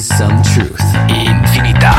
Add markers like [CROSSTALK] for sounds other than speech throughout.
some truth. Infinita.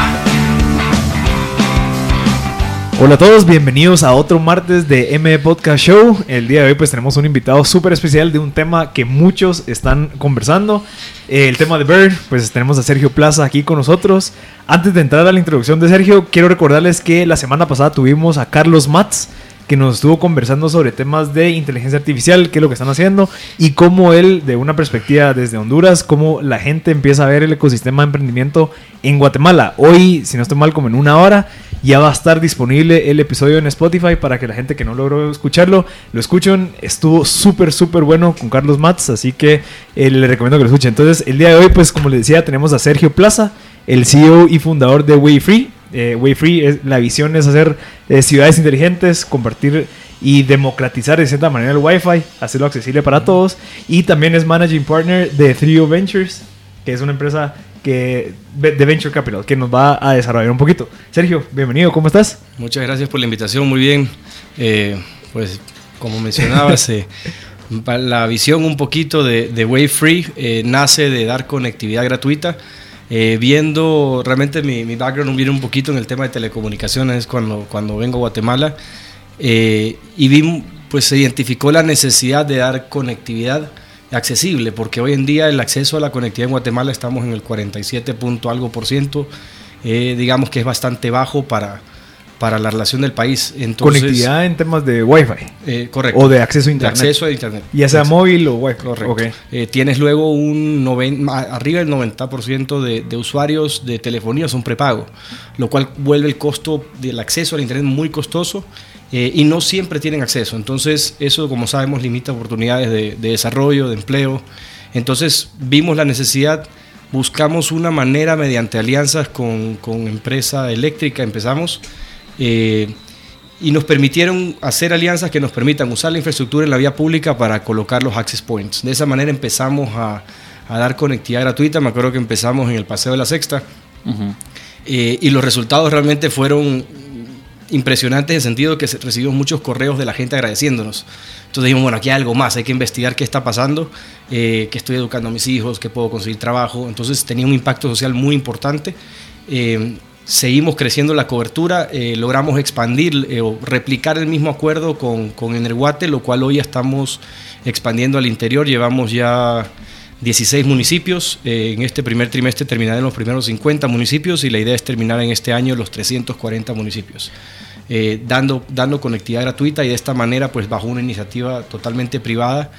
Hola a todos, bienvenidos a otro martes de M Podcast Show. El día de hoy pues tenemos un invitado súper especial de un tema que muchos están conversando. Eh, el tema de Bird, pues tenemos a Sergio Plaza aquí con nosotros. Antes de entrar a la introducción de Sergio, quiero recordarles que la semana pasada tuvimos a Carlos Matz que nos estuvo conversando sobre temas de inteligencia artificial, qué es lo que están haciendo y cómo él, de una perspectiva desde Honduras, cómo la gente empieza a ver el ecosistema de emprendimiento en Guatemala. Hoy, si no estoy mal, como en una hora, ya va a estar disponible el episodio en Spotify para que la gente que no logró escucharlo lo escuchen. Estuvo súper, súper bueno con Carlos Matz, así que eh, le recomiendo que lo escuchen. Entonces, el día de hoy, pues como les decía, tenemos a Sergio Plaza, el CEO y fundador de Wayfree eh, Way Free, es, la visión es hacer eh, ciudades inteligentes, compartir y democratizar de cierta manera el Wi-Fi, hacerlo accesible para todos. Y también es Managing Partner de Trio Ventures, que es una empresa que, de Venture Capital, que nos va a desarrollar un poquito. Sergio, bienvenido, ¿cómo estás? Muchas gracias por la invitación, muy bien. Eh, pues como mencionabas, [LAUGHS] eh, la visión un poquito de, de Way Free eh, nace de dar conectividad gratuita eh, viendo, realmente mi, background viene un poquito en el tema de telecomunicaciones cuando, cuando vengo a Guatemala eh, y vi, pues se identificó la necesidad de dar conectividad accesible, porque hoy en día el acceso a la conectividad en Guatemala estamos en el 47 punto algo por ciento, eh, digamos que es bastante bajo para, para la relación del país. Entonces, Conectividad en temas de Wi-Fi. Eh, correcto. O de acceso a Internet. De acceso a Internet. Ya sea móvil o Wi-Fi. Correcto. Okay. Eh, tienes luego un 90, arriba del 90% de, de, usuarios de telefonía son prepago, lo cual vuelve el costo del acceso al Internet muy costoso. Eh, y no siempre tienen acceso. Entonces, eso, como sabemos, limita oportunidades de, de desarrollo, de empleo. Entonces, vimos la necesidad buscamos una manera mediante alianzas con, con empresa eléctrica, empezamos eh, y nos permitieron hacer alianzas que nos permitan usar la infraestructura en la vía pública para colocar los access points. De esa manera empezamos a, a dar conectividad gratuita. Me acuerdo que empezamos en el Paseo de la Sexta uh -huh. eh, y los resultados realmente fueron impresionantes en el sentido que recibimos muchos correos de la gente agradeciéndonos. Entonces dijimos, bueno, aquí hay algo más, hay que investigar qué está pasando, eh, que estoy educando a mis hijos, que puedo conseguir trabajo. Entonces tenía un impacto social muy importante. Eh, seguimos creciendo la cobertura, eh, logramos expandir eh, o replicar el mismo acuerdo con, con Energuate, lo cual hoy estamos expandiendo al interior, llevamos ya 16 municipios, eh, en este primer trimestre terminaré los primeros 50 municipios y la idea es terminar en este año los 340 municipios. Dando, dando conectividad gratuita y de esta manera, pues bajo una iniciativa totalmente privada,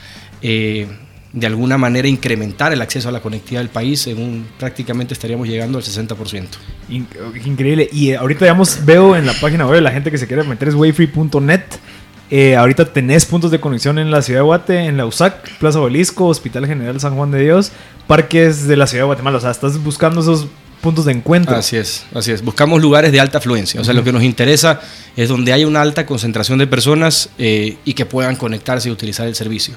de alguna manera incrementar el acceso a la conectividad del país, en un, prácticamente estaríamos llegando al 60%. Increíble. Y ahorita, digamos, veo en la página web, la gente que se quiere meter es wayfree.net. Eh, ahorita tenés puntos de conexión en la ciudad de Guate, en la USAC, Plaza Obelisco, Hospital General San Juan de Dios, parques de la ciudad de Guatemala. O sea, estás buscando esos puntos de encuentro. Así es, así es. Buscamos lugares de alta afluencia. O sea, uh -huh. lo que nos interesa es donde haya una alta concentración de personas eh, y que puedan conectarse y utilizar el servicio.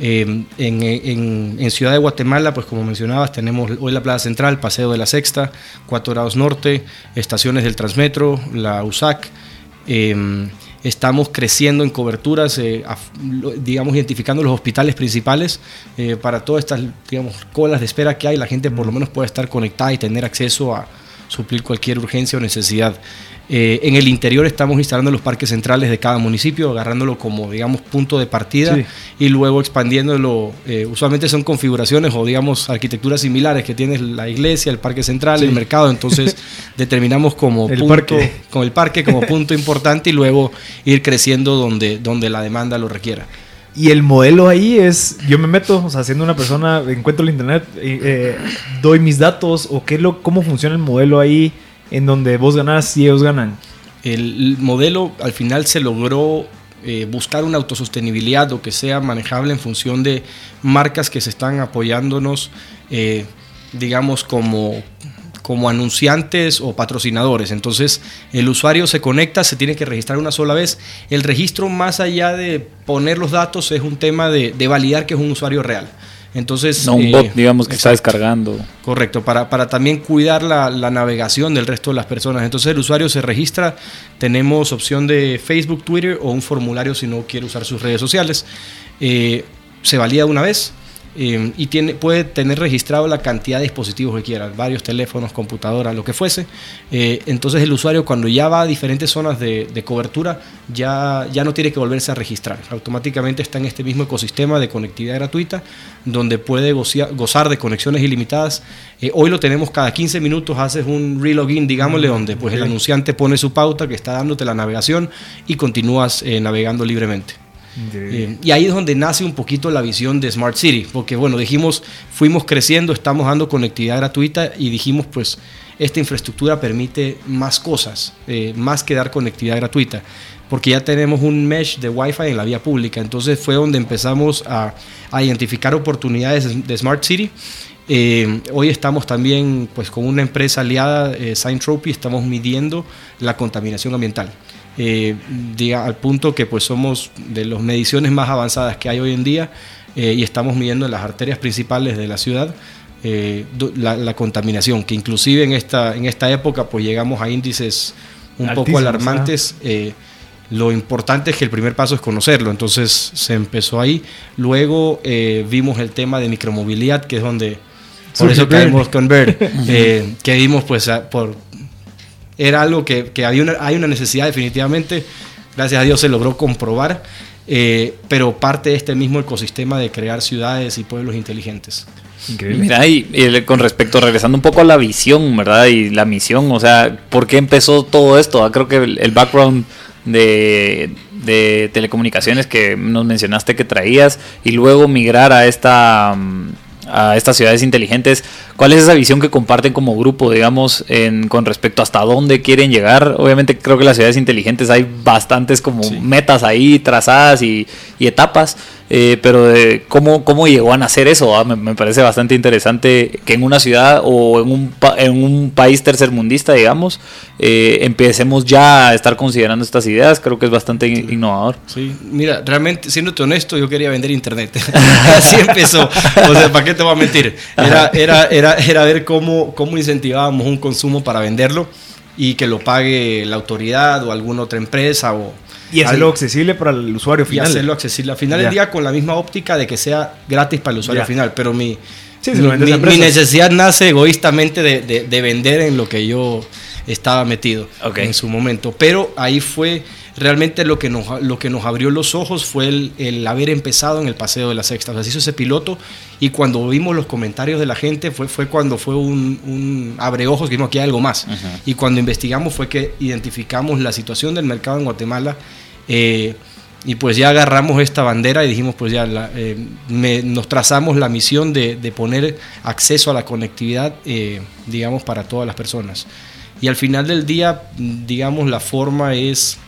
Eh, en, en, en, Ciudad de Guatemala, pues como mencionabas, tenemos hoy la Plaza Central, Paseo de la Sexta, 4 grados norte, estaciones del Transmetro, la USAC. Eh, estamos creciendo en coberturas, eh, digamos, identificando los hospitales principales eh, para todas estas, digamos, colas de espera que hay, la gente por lo menos puede estar conectada y tener acceso a suplir cualquier urgencia o necesidad. Eh, en el interior estamos instalando los parques centrales de cada municipio, agarrándolo como, digamos, punto de partida sí. y luego expandiéndolo. Eh, usualmente son configuraciones o, digamos, arquitecturas similares que tiene la iglesia, el parque central, sí. el mercado. Entonces, [LAUGHS] determinamos como el punto, parque. con el parque como punto importante y luego ir creciendo donde, donde la demanda lo requiera. Y el modelo ahí es, yo me meto, o sea, siendo una persona, encuentro el internet, eh, doy mis datos, o qué lo, cómo funciona el modelo ahí en donde vos ganás y ellos ganan. El modelo al final se logró eh, buscar una autosostenibilidad o que sea manejable en función de marcas que se están apoyándonos, eh, digamos, como, como anunciantes o patrocinadores. Entonces, el usuario se conecta, se tiene que registrar una sola vez. El registro, más allá de poner los datos, es un tema de, de validar que es un usuario real. Entonces, no un eh, bot, digamos, que exacto. está descargando. Correcto, para, para también cuidar la, la, navegación del resto de las personas. Entonces, el usuario se registra, tenemos opción de Facebook, Twitter o un formulario si no quiere usar sus redes sociales. Eh, se valida una vez. Eh, y tiene, puede tener registrado la cantidad de dispositivos que quiera, varios teléfonos, computadoras, lo que fuese. Eh, entonces el usuario cuando ya va a diferentes zonas de, de, cobertura ya, ya no tiene que volverse a registrar. Automáticamente está en este mismo ecosistema de conectividad gratuita donde puede gozar, gozar de conexiones ilimitadas. Eh, hoy lo tenemos cada 15 minutos, haces un relogin, digámosle, mm, donde pues, okay. el anunciante pone su pauta que está dándote la navegación y continúas navegando libremente. Eh, y ahí es donde nace un poquito la visión de Smart City, porque bueno, dijimos, fuimos creciendo, estamos dando conectividad gratuita y dijimos, pues, esta infraestructura permite más cosas, eh, más que dar conectividad gratuita, porque ya tenemos un mesh de Wi-Fi en la vía pública. Entonces fue donde empezamos a, a identificar oportunidades de Smart City. Eh, hoy estamos también pues, con una empresa aliada, eh, estamos midiendo la contaminación ambiental eh, diga, al punto que pues somos de las mediciones más avanzadas que hay hoy en día eh, y estamos midiendo en las arterias principales de la ciudad eh, la, la, contaminación, que inclusive en esta, en esta época pues llegamos a índices un Altísimo, poco alarmantes. Eh, lo importante es que el primer paso es conocerlo, entonces se empezó ahí. Luego eh, vimos el tema de micromovilidad, que es donde, por eso caímos con Bird, [LAUGHS] eh, que vimos pues a, por, era algo que, que había una, hay una necesidad definitivamente, gracias a Dios se logró comprobar, eh, pero parte de este mismo ecosistema de crear ciudades y pueblos inteligentes. Increíble. Mira, y, y, con respecto, regresando un poco a la visión, ¿verdad? Y la misión, o sea, ¿por qué empezó todo esto? Ah, creo que el, el background de, de, telecomunicaciones que nos mencionaste que traías y luego migrar a esta a estas ciudades inteligentes. ¿Cuál es esa visión que comparten como grupo, digamos, en, con respecto hasta dónde quieren llegar? Obviamente creo que las ciudades inteligentes hay bastantes como sí. metas ahí trazadas y, y etapas, eh, pero de cómo, cómo llegó a nacer eso, ¿ah? me, me, parece bastante interesante que en una ciudad o en un, en un país tercermundista, digamos, eh, empecemos ya a estar considerando estas ideas, creo que es bastante sí. innovador. Sí, mira, realmente, siéndote honesto, yo quería vender internet. [LAUGHS] Así empezó. O sea, ¿para qué te voy a mentir? Era, era, era, era ver cómo, cómo incentivábamos un consumo para venderlo y que lo pague la autoridad o alguna otra empresa o y hacerlo al, accesible para el usuario final. Y hacerlo accesible. Al final del día con la misma óptica de que sea gratis para el usuario final. Pero mi, sí, mi, mi, mi, necesidad nace egoístamente de, de, de, vender en lo que yo estaba metido okay. en su momento. Pero ahí fue realmente lo que nos, lo que nos abrió los ojos fue el, el, haber empezado en el Paseo de la Sexta. O sea, se hizo ese piloto y cuando vimos los comentarios de la gente fue, fue cuando fue un, un abre ojos que vimos aquí hay algo más. Uh -huh. Y cuando investigamos fue que identificamos la situación del mercado en Guatemala eh, y pues ya agarramos esta bandera y dijimos, pues ya la, eh, me, nos trazamos la misión de, de, poner acceso a la conectividad, eh, digamos, para todas las personas. Y al final del día, digamos, la forma es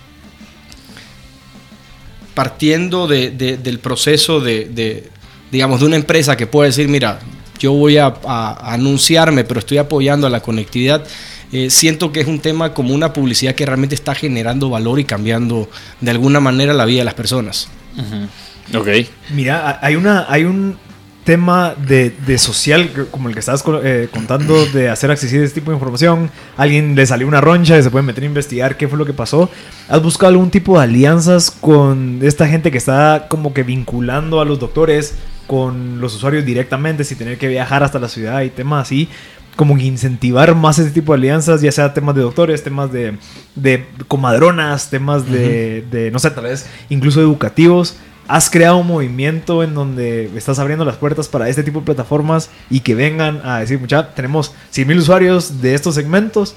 partiendo de, de, del proceso de, digamos, de una empresa que puede decir, mira, yo voy a, a, anunciarme, pero estoy apoyando a la conectividad eh, siento que es un tema como una publicidad que realmente está generando valor y cambiando de alguna manera la vida de las personas. Uh -huh. Ok. Mira, hay, una, hay un tema de, de social, como el que estabas eh, contando, de hacer accesible este tipo de información. Alguien le salió una roncha y se puede meter a investigar qué fue lo que pasó. ¿Has buscado algún tipo de alianzas con esta gente que está como que vinculando a los doctores con los usuarios directamente sin tener que viajar hasta la ciudad y temas así? como que incentivar más ese tipo de alianzas, ya sea temas de doctores, temas de, de comadronas, temas de, uh -huh. de, no sé, tal vez incluso educativos. Has creado un movimiento en donde estás abriendo las puertas para este tipo de plataformas y que vengan a decir, mucha, tenemos 100 mil usuarios de estos segmentos,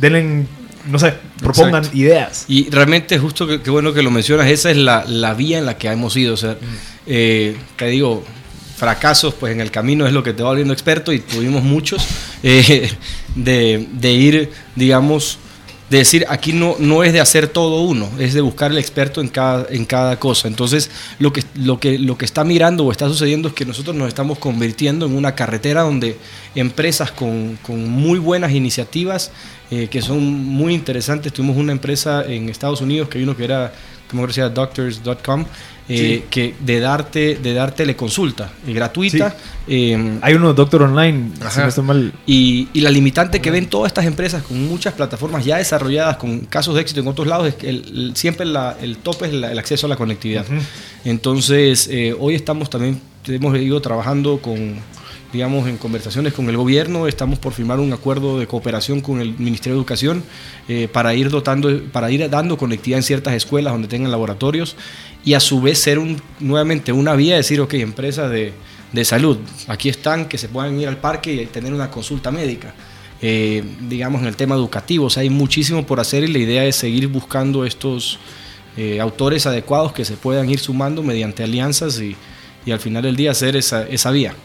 denle, no sé, propongan Exacto. ideas. Y realmente, justo que, que, bueno que lo mencionas, esa es la, la, vía en la que hemos ido. O sea, mm. eh, te digo, fracasos pues en el camino es lo que te va volviendo experto y tuvimos muchos [LAUGHS] eh, de, de, ir digamos de decir aquí no, no es de hacer todo uno es de buscar el experto en cada, en cada cosa. Entonces lo que, lo, que, lo que está mirando o está sucediendo es que nosotros nos estamos convirtiendo en una carretera donde empresas con, con muy buenas iniciativas eh, que son muy interesantes. Tuvimos una empresa en Estados Unidos que vino que era como decía doctors.com eh, sí. que de darte de dar teleconsulta eh, gratuita sí. eh, hay uno doctor online si no estoy mal. Y, y, la limitante que ven todas estas empresas con muchas plataformas ya desarrolladas con casos de éxito en otros lados es que el, el, siempre la, el tope es la, el acceso a la conectividad uh -huh. entonces eh, hoy estamos también hemos ido trabajando con, digamos, en conversaciones con el gobierno, estamos por firmar un acuerdo de cooperación con el Ministerio de Educación eh, para, ir dotando, para ir dando conectividad en ciertas escuelas donde tengan laboratorios y a su vez ser un, nuevamente una vía de decir, ok, empresas de, de salud, aquí están, que se puedan ir al parque y tener una consulta médica. Eh, digamos, en el tema educativo, o sea, hay muchísimo por hacer y la idea es seguir buscando estos eh, autores adecuados que se puedan ir sumando mediante alianzas y, y al final del día hacer esa, esa vía.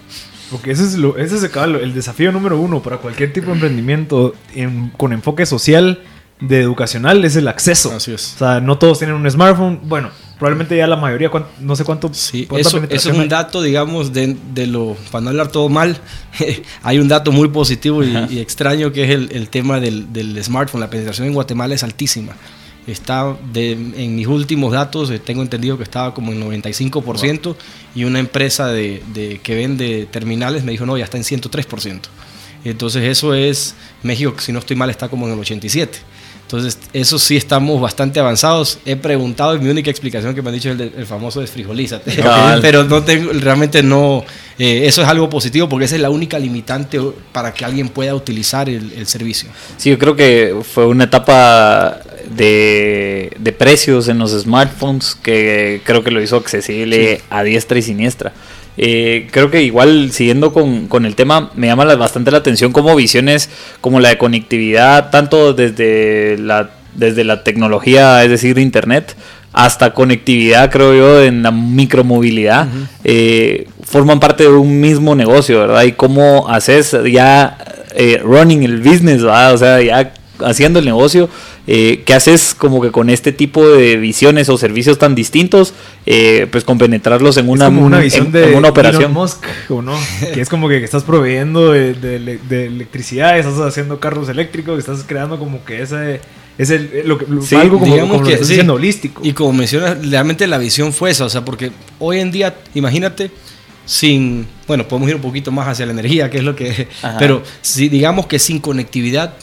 Porque ese es, lo, ese es el, el desafío número uno para cualquier tipo de emprendimiento en- con enfoque social, de educacional, es el acceso. Así es. O sea, no todos tienen un smartphone. Bueno, probablemente ya la mayoría, cuán- no sé cuánto. Sí, eso, eso es un dato, digamos, de, de lo, para no hablar todo mal, [LAUGHS] hay un dato muy positivo y, y extraño que es el, el tema del, del smartphone. La penetración en Guatemala es altísima. Está de, en mis últimos datos, eh, tengo entendido que estaba como en 95% y una empresa de, de- que vende terminales me dijo, no, ya está en 103%. Entonces eso es, México, si no estoy mal, está como en el 87%. Entonces, eso sí estamos bastante avanzados. He preguntado y mi única explicación que me han dicho es el, el famoso desfrijolízate. Cabal. [LAUGHS] Pero no tengo, realmente no, eh, eso es algo positivo porque esa es la única limitante para que alguien pueda utilizar el, el servicio. Sí, yo creo que fue una etapa de, de precios en los smartphones que creo que lo hizo accesible a diestra y siniestra. Eh, creo que igual siguiendo con, con el tema, me llama la- bastante la atención como visiones como la de conectividad, tanto desde la, desde la tecnología, es decir, de Internet, hasta conectividad, creo yo, en la micromovilidad, eh, forman parte de un mismo negocio, ¿verdad? Y cómo haces ya eh, running el business, ¿verdad? O sea, ya haciendo el negocio, eh, ¿qué haces como que con este tipo de visiones o servicios tan distintos, eh, pues compenetrarlos en una, es como una en- visión en de una operación? Elon Musk, ¿o no? que es como que estás proveyendo de, de ele- de electricidad, estás haciendo carros eléctricos, estás creando como que ese es el, lo que, lo- Sí, algo como, digamos como lo que estás sí. diciendo holístico. Y como mencionas, realmente la visión fue esa, o sea, porque hoy en día, imagínate, sin, bueno, podemos ir un poquito más hacia la energía, que es lo que, Ajá. pero si digamos que sin conectividad,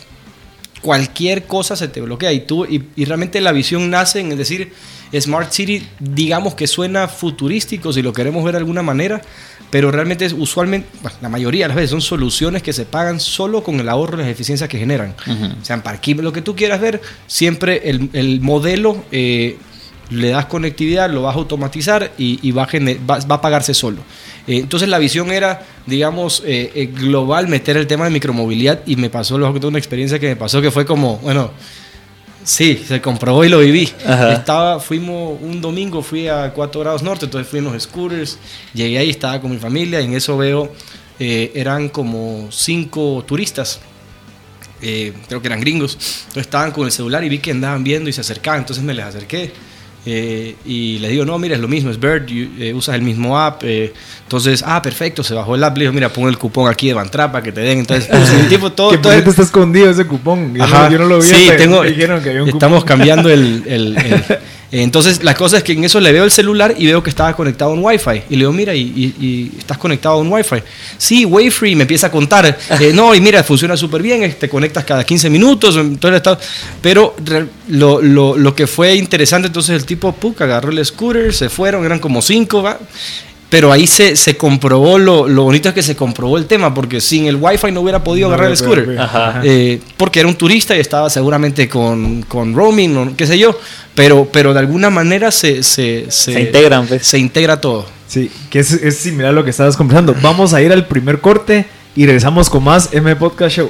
cualquier cosa se te bloquea y tú, y, y realmente la visión nace en, decir, Smart City, digamos que suena futurístico si lo queremos ver de alguna manera, pero realmente es usualmente, bueno, la mayoría de las veces son soluciones que se pagan solo con el ahorro y las eficiencias que generan. Ujú. sean parquímetros, lo que tú quieras ver, siempre el, el modelo eh, le das conectividad, lo vas a automatizar y, y va, a va a pagarse solo. Eh, entonces la visión era, digamos, eh, eh, global, meter el tema de micromovilidad y me pasó, luego que tuve una experiencia que me pasó que fue como, bueno, sí, se comprobó y lo viví. Ajá. Estaba, fuimos un domingo, fui a 4 grados norte, entonces fui en los scooters, llegué ahí, estaba con mi familia y en eso veo, eh, eran como cinco turistas creo que eran gringos, entonces estaban con el celular y vi que andaban viendo y se acercaban, entonces me les acerqué eh, y les digo, no, mira, es lo mismo, es Bird, you- eh, usas el mismo app, eh, entonces, ah, perfecto, se bajó el app, le digo, mira, pon el cupón aquí de Bantrap para que te den, entonces, pues, el tipo todo, [LAUGHS] que todo el- está escondido ese cupón. Yo, Ajá. no, yo no lo vi. Sí, tengo, dijeron que había un estamos cupón. cambiando el, [LAUGHS] el- el- eh, entonces, la cosa es que en eso le veo el celular y veo que estaba conectado a un Wi-Fi. Y le digo, mira, y, y- y estás conectado a un Wi-Fi. Sí, Wayfree, me empieza a contar. eh, no, y mira, funciona súper bien, te conectas cada 15 minutos. entonces está- pero re- lo, lo- lo que fue interesante, entonces el tipo, puc, agarró el scooter, se fueron, eran como cinco, ¿va? Pero ahí se, se comprobó, lo, lo bonito es que se comprobó el tema, porque sin el Wi-Fi no hubiera podido No agarrar el scooter. Ajá. Eh, porque era un turista y estaba seguramente con, con roaming o qué sé yo, pero, pero de alguna manera se, se, Se integran, pues. se integra todo. Sí, que es, es similar a lo que estabas conversando. Vamos a ir al primer corte y regresamos con más M Podcast Show.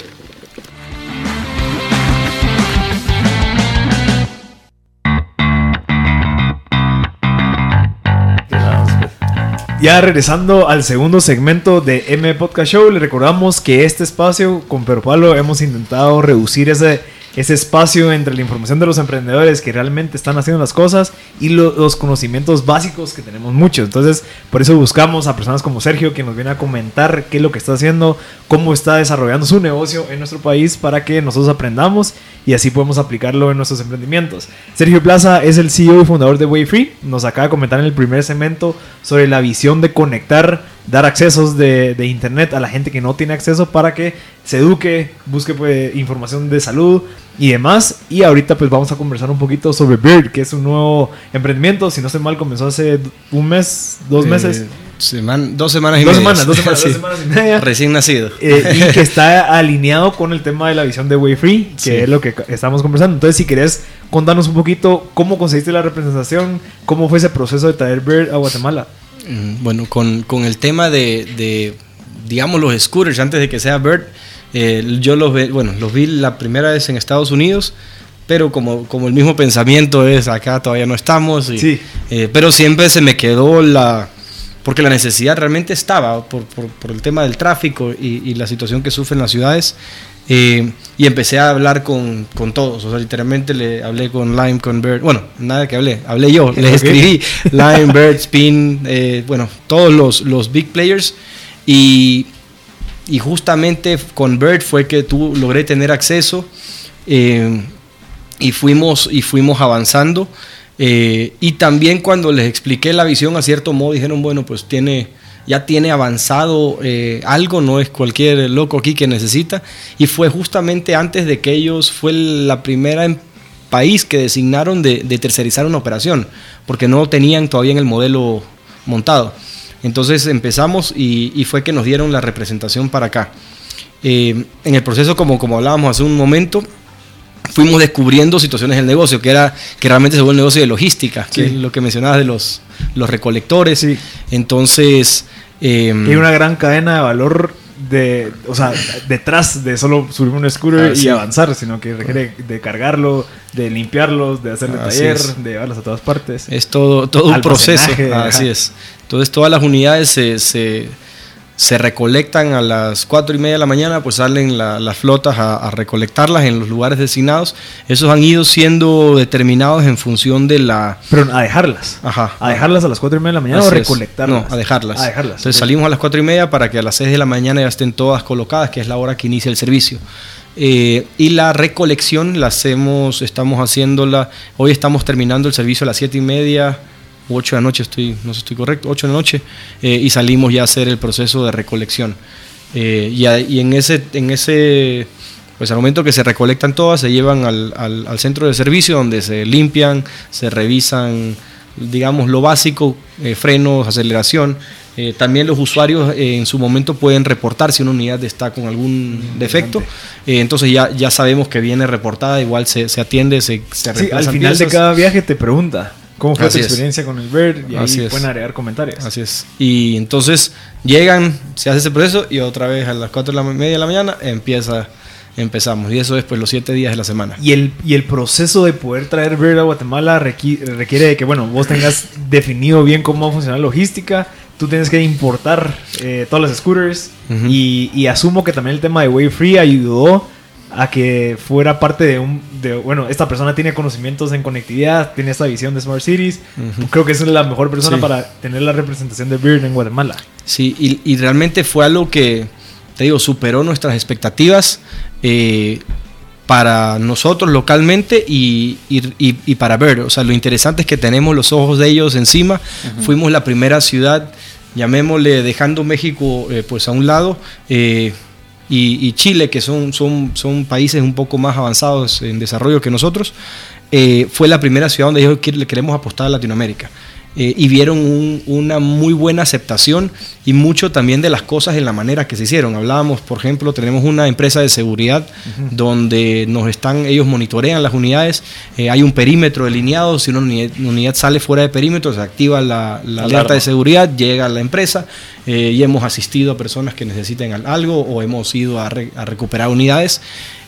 Ya regresando al segundo segmento de M Podcast Show, le recordamos que este espacio con Pedro hemos intentado reducir ese, ese espacio entre la información de los emprendedores que realmente están haciendo las cosas y lo- los conocimientos básicos que tenemos muchos. Entonces, por eso buscamos a personas como Sergio que nos viene a comentar qué es lo que está haciendo, cómo está desarrollando su negocio en nuestro país para que nosotros aprendamos y así podemos aplicarlo en nuestros emprendimientos. Sergio Plaza es el CEO y fundador de Wayfree. Nos acaba de comentar en el primer segmento sobre la visión de conectar, dar accesos de, de internet a la gente que no tiene acceso para que se eduque, busque pues, información de salud y demás. Y ahorita pues vamos a conversar un poquito sobre Bird, que es un nuevo emprendimiento. Si no estoy mal, comenzó hace un mes, dos Eh, meses. Semana- dos semanas y Dos media. semanas, dos [LAUGHS] semanas, Sí. dos semanas y media. Recién nacido. Eh, y que [LAUGHS] está alineado con el tema de la visión de Way Free, que Sí. es lo que estamos conversando. Entonces, si querés contarnos un poquito cómo conseguiste la representación, cómo fue ese proceso de traer Bird a Guatemala. Bueno, con, con el tema de, de, digamos, los scooters, antes de que sea Bird, eh, yo los, ve- bueno, los vi la primera vez en Estados Unidos, pero como, como el mismo pensamiento es acá todavía no estamos, y- Sí. eh, pero siempre se me quedó la... Porque la necesidad realmente estaba por, por- por el tema del tráfico y, y la situación que sufren las ciudades. Eh, y empecé a hablar con, con todos, o sea, literalmente le hablé con Lime, con Bird, bueno, nada que hablé, hablé yo, [LAUGHS] les escribí. Lime, Bird, Spin, eh, bueno, todos los, los big players. Y, y justamente con Bird fue que tú logré tener acceso eh, y, fuimos, y fuimos avanzando. eh, y también cuando les expliqué la visión a cierto modo dijeron, bueno, pues tiene, ya tiene avanzado eh, algo, no es cualquier loco aquí que necesita. Y fue justamente antes de que ellos, fue la primera em- país que designaron de, de tercerizar una operación, porque no tenían todavía en el modelo montado. Entonces empezamos y, y fue que nos dieron la representación para acá. Eh, en el proceso, como, como hablábamos hace un momento, fuimos descubriendo situaciones del negocio, que era que realmente se vuelve un negocio de logística, que Sí. es lo que mencionabas de los, los recolectores. Sí. Entonces, eh, Hay una gran cadena de valor de, o sea, detrás de solo subir un scooter Ah, y sí. avanzar, sino que requiere de cargarlo, de limpiarlos, de hacerle Así taller, es. de llevarlos a todas partes. Es todo, todo un proceso. Así ajá. es. Entonces todas las unidades se, se, se recolectan a las 4 y media de la mañana, pues salen la- las flotas a, a recolectarlas en los lugares designados. Esos han ido siendo determinados en función de la... Pero a dejarlas. Ajá. A dejarlas a las 4 y media de la mañana o Así es. recolectarlas. No, a dejarlas. A dejarlas. Entonces salimos a las 4 y media para que a las 6 de la mañana ya estén todas colocadas, que es la hora que inicia el servicio. Eh, y la recolección la hacemos, estamos haciéndola, hoy estamos terminando el servicio a las 7 y media, 8 de la noche, estoy, no sé si estoy correcto, 8 de la noche, eh, y salimos ya a hacer el proceso de recolección. Eh, y, a- y en ese, en ese, pues al momento que se recolectan todas, se llevan al, al- al centro de servicio donde se limpian, se revisan, digamos, lo básico, eh, frenos, aceleración. Eh, también los usuarios eh, en su momento pueden reportar si una unidad está con algún defecto. Entonces ya, ya sabemos que viene reportada, igual se, se atiende, se, se Sí, al final de cada viaje te pregunta cómo fue Así tu es. experiencia con el Bird y Así ahí es. pueden agregar comentarios. Así es. Y entonces llegan, se hace ese proceso y otra vez a las 4 de la media de la mañana empieza, empezamos. Y eso es pues los 7 días de la semana. Y el, y el proceso de poder traer Bird a Guatemala requi- requiere de que, bueno, vos tengas [LAUGHS] definido bien cómo va a funcionar la logística. Tú tienes que importar eh, todos los scooters. Ujú. y, y asumo que también el tema de Way Free ayudó a que fuera parte de un. De, bueno, esta persona tiene conocimientos en conectividad, tiene esta visión de Smart Cities. Creo que es la mejor persona Sí. para tener la representación de Bird en Guatemala. Sí, y, y realmente fue algo que, te digo, superó nuestras expectativas eh, para nosotros localmente y, y- y- para ver. O sea, lo interesante es que tenemos los ojos de ellos encima. Fuimos la primera ciudad, llamémosle, dejando México eh, pues a un lado. eh, y, Chile, que son, son, son países un poco más avanzados en desarrollo que nosotros, eh, fue la primera ciudad donde ellos quiere- le queremos apostar a Latinoamérica. Eh, y vieron un- una muy buena aceptación y mucho también de las cosas en la manera que se hicieron. Hablábamos, por ejemplo, tenemos una empresa de seguridad donde nos están, ellos monitorean las unidades, eh, hay un perímetro delineado, si una unidad, una unidad sale fuera de perímetro, se activa la, alerta de seguridad, llega a la empresa eh, y hemos asistido a personas que necesiten al- algo o hemos ido a, re- a recuperar unidades.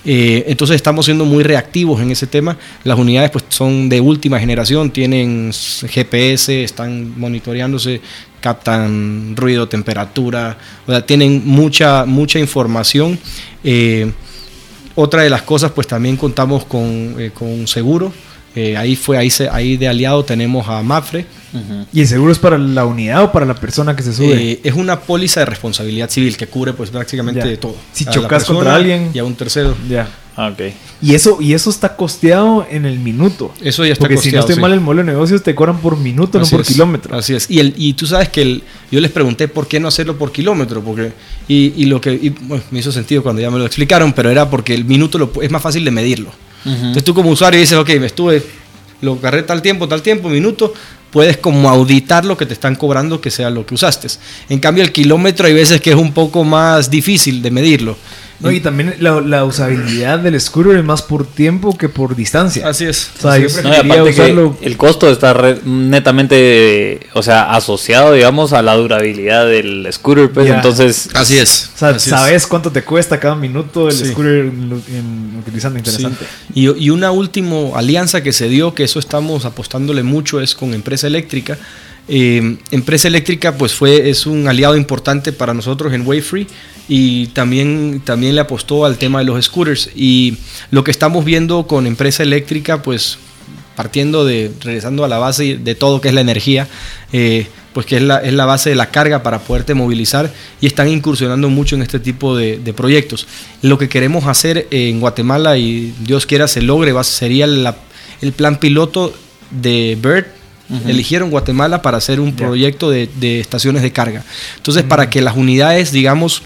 Eh, entonces estamos siendo muy reactivos en ese tema. Las unidades pues son de última generación, tienen GPS, están monitoreándose, captan ruido, temperatura, o sea, tienen mucha, mucha información. Eh, otra de las cosas, pues también contamos con, eh, con seguro. Eh, ahí fue, ahí, se, ahí de aliado tenemos a Mafre. ¿Y el seguro es para la unidad o para la persona que se sube? Eh, es una póliza de responsabilidad civil que cubre pues prácticamente Ya. todo. Si A chocas persona contra alguien. y a un tercero. ya. Ah, ok. Y eso, y eso está costeado en el minuto. Eso ya está Porque si no estoy sí. mal el modelo de negocios, te cobran por minuto, Así no por es, kilómetro. Así es. Y, el, y tú sabes que el, yo les pregunté por qué no hacerlo por kilómetro. Porque, y, y lo que y, bueno, me hizo sentido cuando ya me lo explicaron, pero era porque el minuto lo es más fácil de medirlo. Entonces tú como usuario dices, ok, me estuve, lo carré tal tiempo, tal tiempo, minuto, puedes como auditar lo que te están cobrando que sea lo que usaste. En cambio, el kilómetro hay veces que es un poco más difícil de medirlo. No, y también la, la usabilidad del scooter es más por tiempo que por distancia. Así es. O sea, Así yo es. No, aparte que usarlo. el costo está re- netamente, o sea, asociado, digamos, a la durabilidad del scooter, pues, entonces... Así es. O sea, Así es. sabes cuánto te cuesta cada minuto el Sí. scooter en- en- utilizando. Interesante. Sí. Y, y una última alianza que se dio, que eso estamos apostándole mucho, es con Empresa Eléctrica. Eh, Empresa Eléctrica pues fue, es un aliado importante para nosotros en Wayfree y también, también le apostó al tema de los scooters. Y lo que estamos viendo con Empresa Eléctrica pues partiendo de, regresando a la base de todo que es la energía, eh, pues que es la, es la base de la carga para poderte movilizar y están incursionando mucho en este tipo de, de proyectos. Lo que queremos hacer en Guatemala y Dios quiera se logre va, sería el plan piloto de Eligieron Guatemala para hacer un proyecto de, de estaciones de carga. Entonces, para que las unidades, digamos,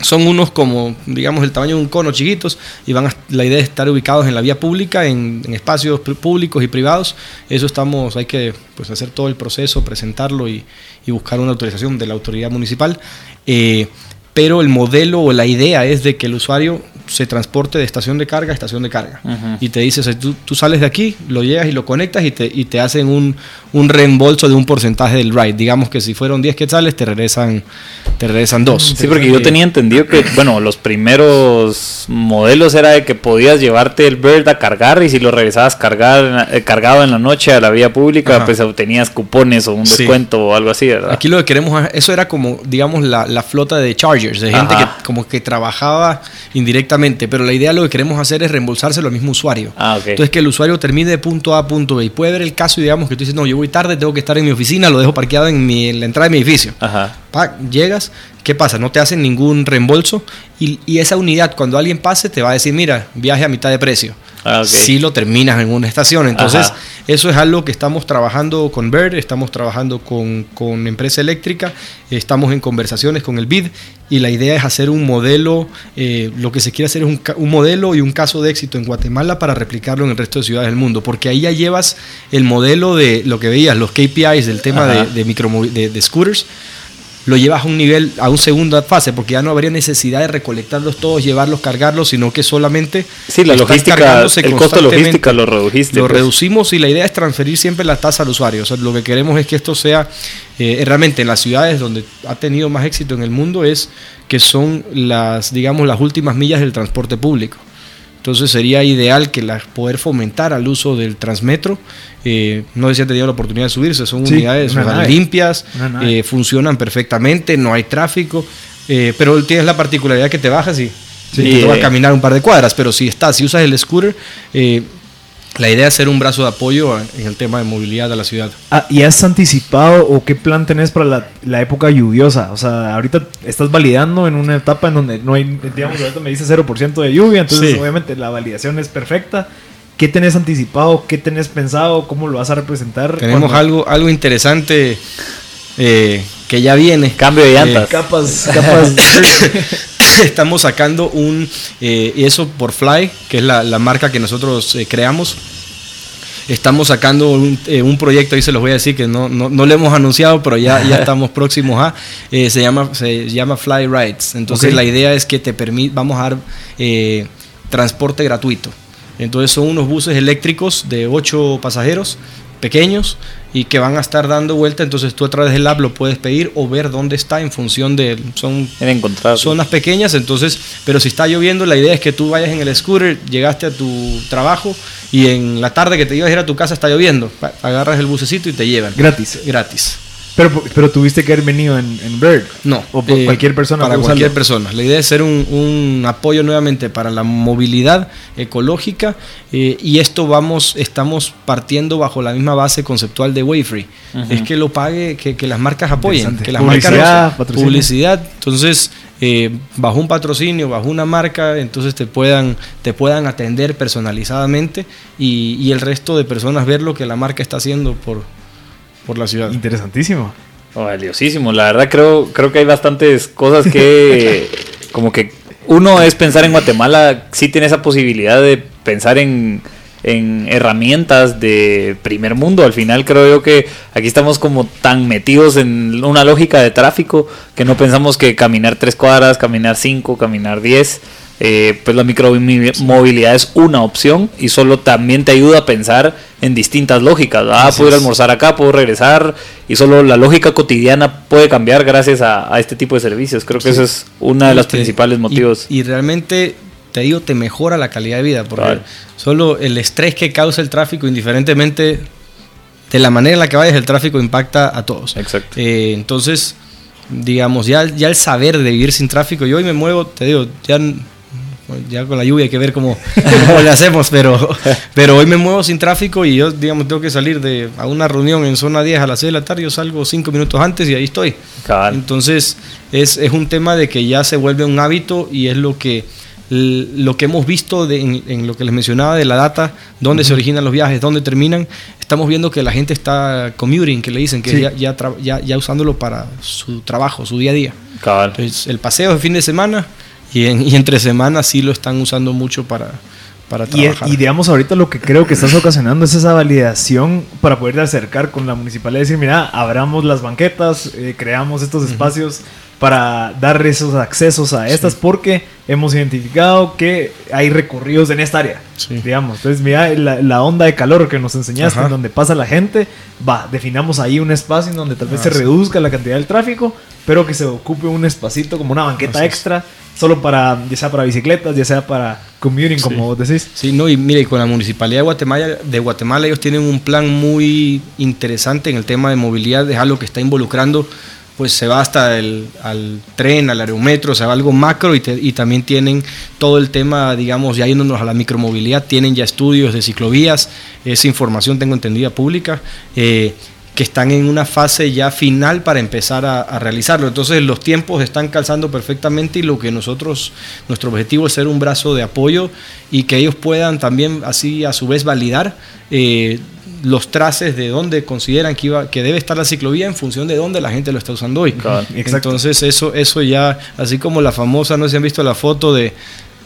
son unos como, digamos, el tamaño de un cono chiquitos y van a, la idea es estar ubicados en la vía pública, en, en espacios públicos y privados. Eso estamos, hay que pues, hacer todo el proceso, presentarlo y, y buscar una autorización de la autoridad municipal. Eh, pero el modelo o la idea es de que el usuario se transporte de estación de carga a estación de carga. Y te dice, o sea, tú, tú sales de aquí, lo llegas y lo conectas y te, y te hacen un, un reembolso de un porcentaje del ride. Digamos que si fueron 10 quetzales, te regresan, te regresan dos. Sí, porque yo tenía entendido que, [CLEARS THROAT] bueno, los primeros modelos era de que podías llevarte el Bird a cargar y si lo regresabas cargar, eh, cargado en la noche a la vía pública, Ajá. pues obtenías cupones o un Sí. descuento o algo así, ¿verdad? Aquí lo que queremos, eso era como, digamos, la, la flota de de gente Ajá. que como que trabajaba indirectamente, pero la idea lo que queremos hacer es reembolsárselo al mismo usuario. Ah. Entonces que el usuario termine de punto A a punto B. Y puede ver el caso, digamos, que tú dices, no, yo voy tarde, tengo que estar en mi oficina, lo dejo parqueado en, mi, en la entrada de mi edificio. Ajá. Pa, llegas, ¿qué pasa? No te hacen ningún reembolso y, y esa unidad, cuando alguien pase, te va a decir, mira, viaje a mitad de precio. Ah. Si lo terminas en una estación. Entonces, Ajá. eso es algo que estamos trabajando con Bird, estamos trabajando con, con empresa eléctrica, estamos en conversaciones con el BID y la idea es hacer un modelo, eh, lo que se quiere hacer es un, modelo y un caso de éxito en Guatemala para replicarlo en el resto de ciudades del mundo, porque ahí ya llevas el modelo de lo que veías, los KPIs del tema Ajá. de, de, de scooters lo llevas a un nivel, a una segunda fase, porque ya no habría necesidad de recolectarlos todos, llevarlos, cargarlos, sino que solamente Sí, la logística, el costo logística lo redujiste. Lo pues. reducimos y la idea es transferir siempre la tasa al usuario. O sea, lo que queremos es que esto sea eh, realmente en las ciudades donde ha tenido más éxito en el mundo es que son las, digamos, las últimas millas del transporte público. Entonces sería ideal que la, poder fomentar al uso del Transmetro. Eh, no sé si han tenido la oportunidad de subirse, son Sí, unidades limpias, eh, funcionan perfectamente, no hay tráfico, eh, pero tienes la particularidad que te bajas y Sí, y te va a caminar un par de cuadras, pero si estás, si usas el scooter, eh, la idea es ser un brazo de apoyo en el tema de movilidad de la ciudad. Ah, ¿Y has anticipado o qué plan tenés para la, la época lluviosa? O sea, ahorita estás validando en una etapa en donde no hay, digamos, ahorita me dice 0% de lluvia, entonces Sí. obviamente la validación es perfecta. ¿Qué tenés anticipado? ¿Qué tenés pensado? ¿Cómo lo vas a representar? Tenemos Cuando- algo, algo interesante eh, que ya viene. Cambio de Eh, llantas. Capas, [LAUGHS] capas. Estamos sacando un, eh, eso por Fly, que es la, la marca que nosotros eh, creamos. Estamos sacando un, eh, un proyecto, ahí se los voy a decir que no, no, no lo hemos anunciado, pero ya, ya estamos próximos a. eh, se, llama, se llama Fly Rides. Entonces la idea es que te permite, vamos a dar eh, transporte gratuito. Entonces son unos buses eléctricos de 8 pasajeros pequeños y que van a estar dando vuelta. Entonces tú a través del app lo puedes pedir o ver dónde está en función de. Son En encontrar. zonas pequeñas, entonces, pero si está lloviendo, la idea es que tú vayas en el scooter, llegaste a tu trabajo y en la tarde que te ibas a ir a tu casa está lloviendo, agarras el bucecito y te llevan. Gratis. Gratis. Pero, pero tuviste que haber venido en, en Bird. No. O por eh, cualquier persona. Para cualquier usarlo. persona. La idea es ser un, un apoyo nuevamente para la movilidad ecológica eh, y esto vamos, estamos partiendo bajo la misma base conceptual de Wayfree. Es que lo pague, que, que las marcas apoyen, que las Publicidad, marcas patrocinio. publicidad. Entonces, eh, bajo un patrocinio, bajo una marca, entonces te puedan, te puedan atender personalizadamente y, y el resto de personas ver lo que la marca está haciendo por, por la ciudad. Interesantísimo. Oh, valiosísimo. La verdad creo, creo que hay bastantes cosas que [LAUGHS] como que uno es pensar en Guatemala, sí tiene esa posibilidad de pensar en, en herramientas de primer mundo. Al final creo yo que aquí estamos como tan metidos en una lógica de tráfico que no pensamos que caminar tres cuadras, caminar cinco, caminar diez, eh, pues la micromovilidad es una opción y solo también te ayuda a pensar en distintas lógicas. Ah, puedo ir a almorzar acá, puedo regresar y solo la lógica cotidiana puede cambiar gracias a, este tipo de servicios. Creo que ese es uno de los principales motivos. Y, realmente, te digo, te mejora la calidad de vida porque solo el estrés que causa el tráfico, indiferentemente de la manera en la que vayas, el tráfico impacta a todos. Exacto. Eh, entonces, digamos, ya, ya el saber de vivir sin tráfico, yo hoy me muevo, te digo, ya ya con la lluvia hay que ver cómo, le hacemos, pero, pero hoy me muevo sin tráfico y yo, digamos, tengo que salir de, a una reunión en zona 10 a las 6 de la tarde, yo salgo 5 minutos antes y ahí estoy. Entonces, es, es, un tema de que ya se vuelve un hábito y es lo que, lo que hemos visto en, lo que les mencionaba de la data, dónde se originan los viajes, dónde terminan. Estamos viendo que la gente está commuting, que le dicen que ya, ya, ya, usándolo para su trabajo, su día a día. Entonces, el paseo de fin de semana y, y entre semanas sí lo están usando mucho para, para trabajar. Y, digamos, ahorita lo que creo que estás ocasionando es esa validación para poder acercar con la municipalidad y decir, mira, abramos las banquetas, eh, creamos estos espacios para dar esos accesos a estas porque hemos identificado que hay recorridos en esta área. Digamos, entonces mira la, onda de calor que nos enseñaste, en donde pasa la gente, va, definamos ahí un espacio en donde tal vez se reduzca la cantidad del tráfico, pero que se ocupe un espacito como una banqueta extra solo para, ya sea para bicicletas, ya sea para commuting, como vos decís. Sí, no, y mire, con la Municipalidad de Guatemala, de Guatemala ellos tienen un plan muy interesante en el tema de movilidad, es algo que está involucrando, pues se va hasta el al tren, al aerometro, se va algo macro y, también tienen todo el tema, digamos, ya yéndonos a la micromovilidad, tienen ya estudios de ciclovías, esa información tengo entendida pública. Eh, que están en una fase ya final para empezar a, realizarlo. Entonces los tiempos están calzando perfectamente y lo que nosotros, nuestro objetivo es ser un brazo de apoyo y que ellos puedan también así a su vez validar eh, los traces de dónde consideran que, iba, que debe estar la ciclovía en función de dónde la gente lo está usando hoy. Entonces eso, eso ya, así como la famosa, no sé si han visto la foto de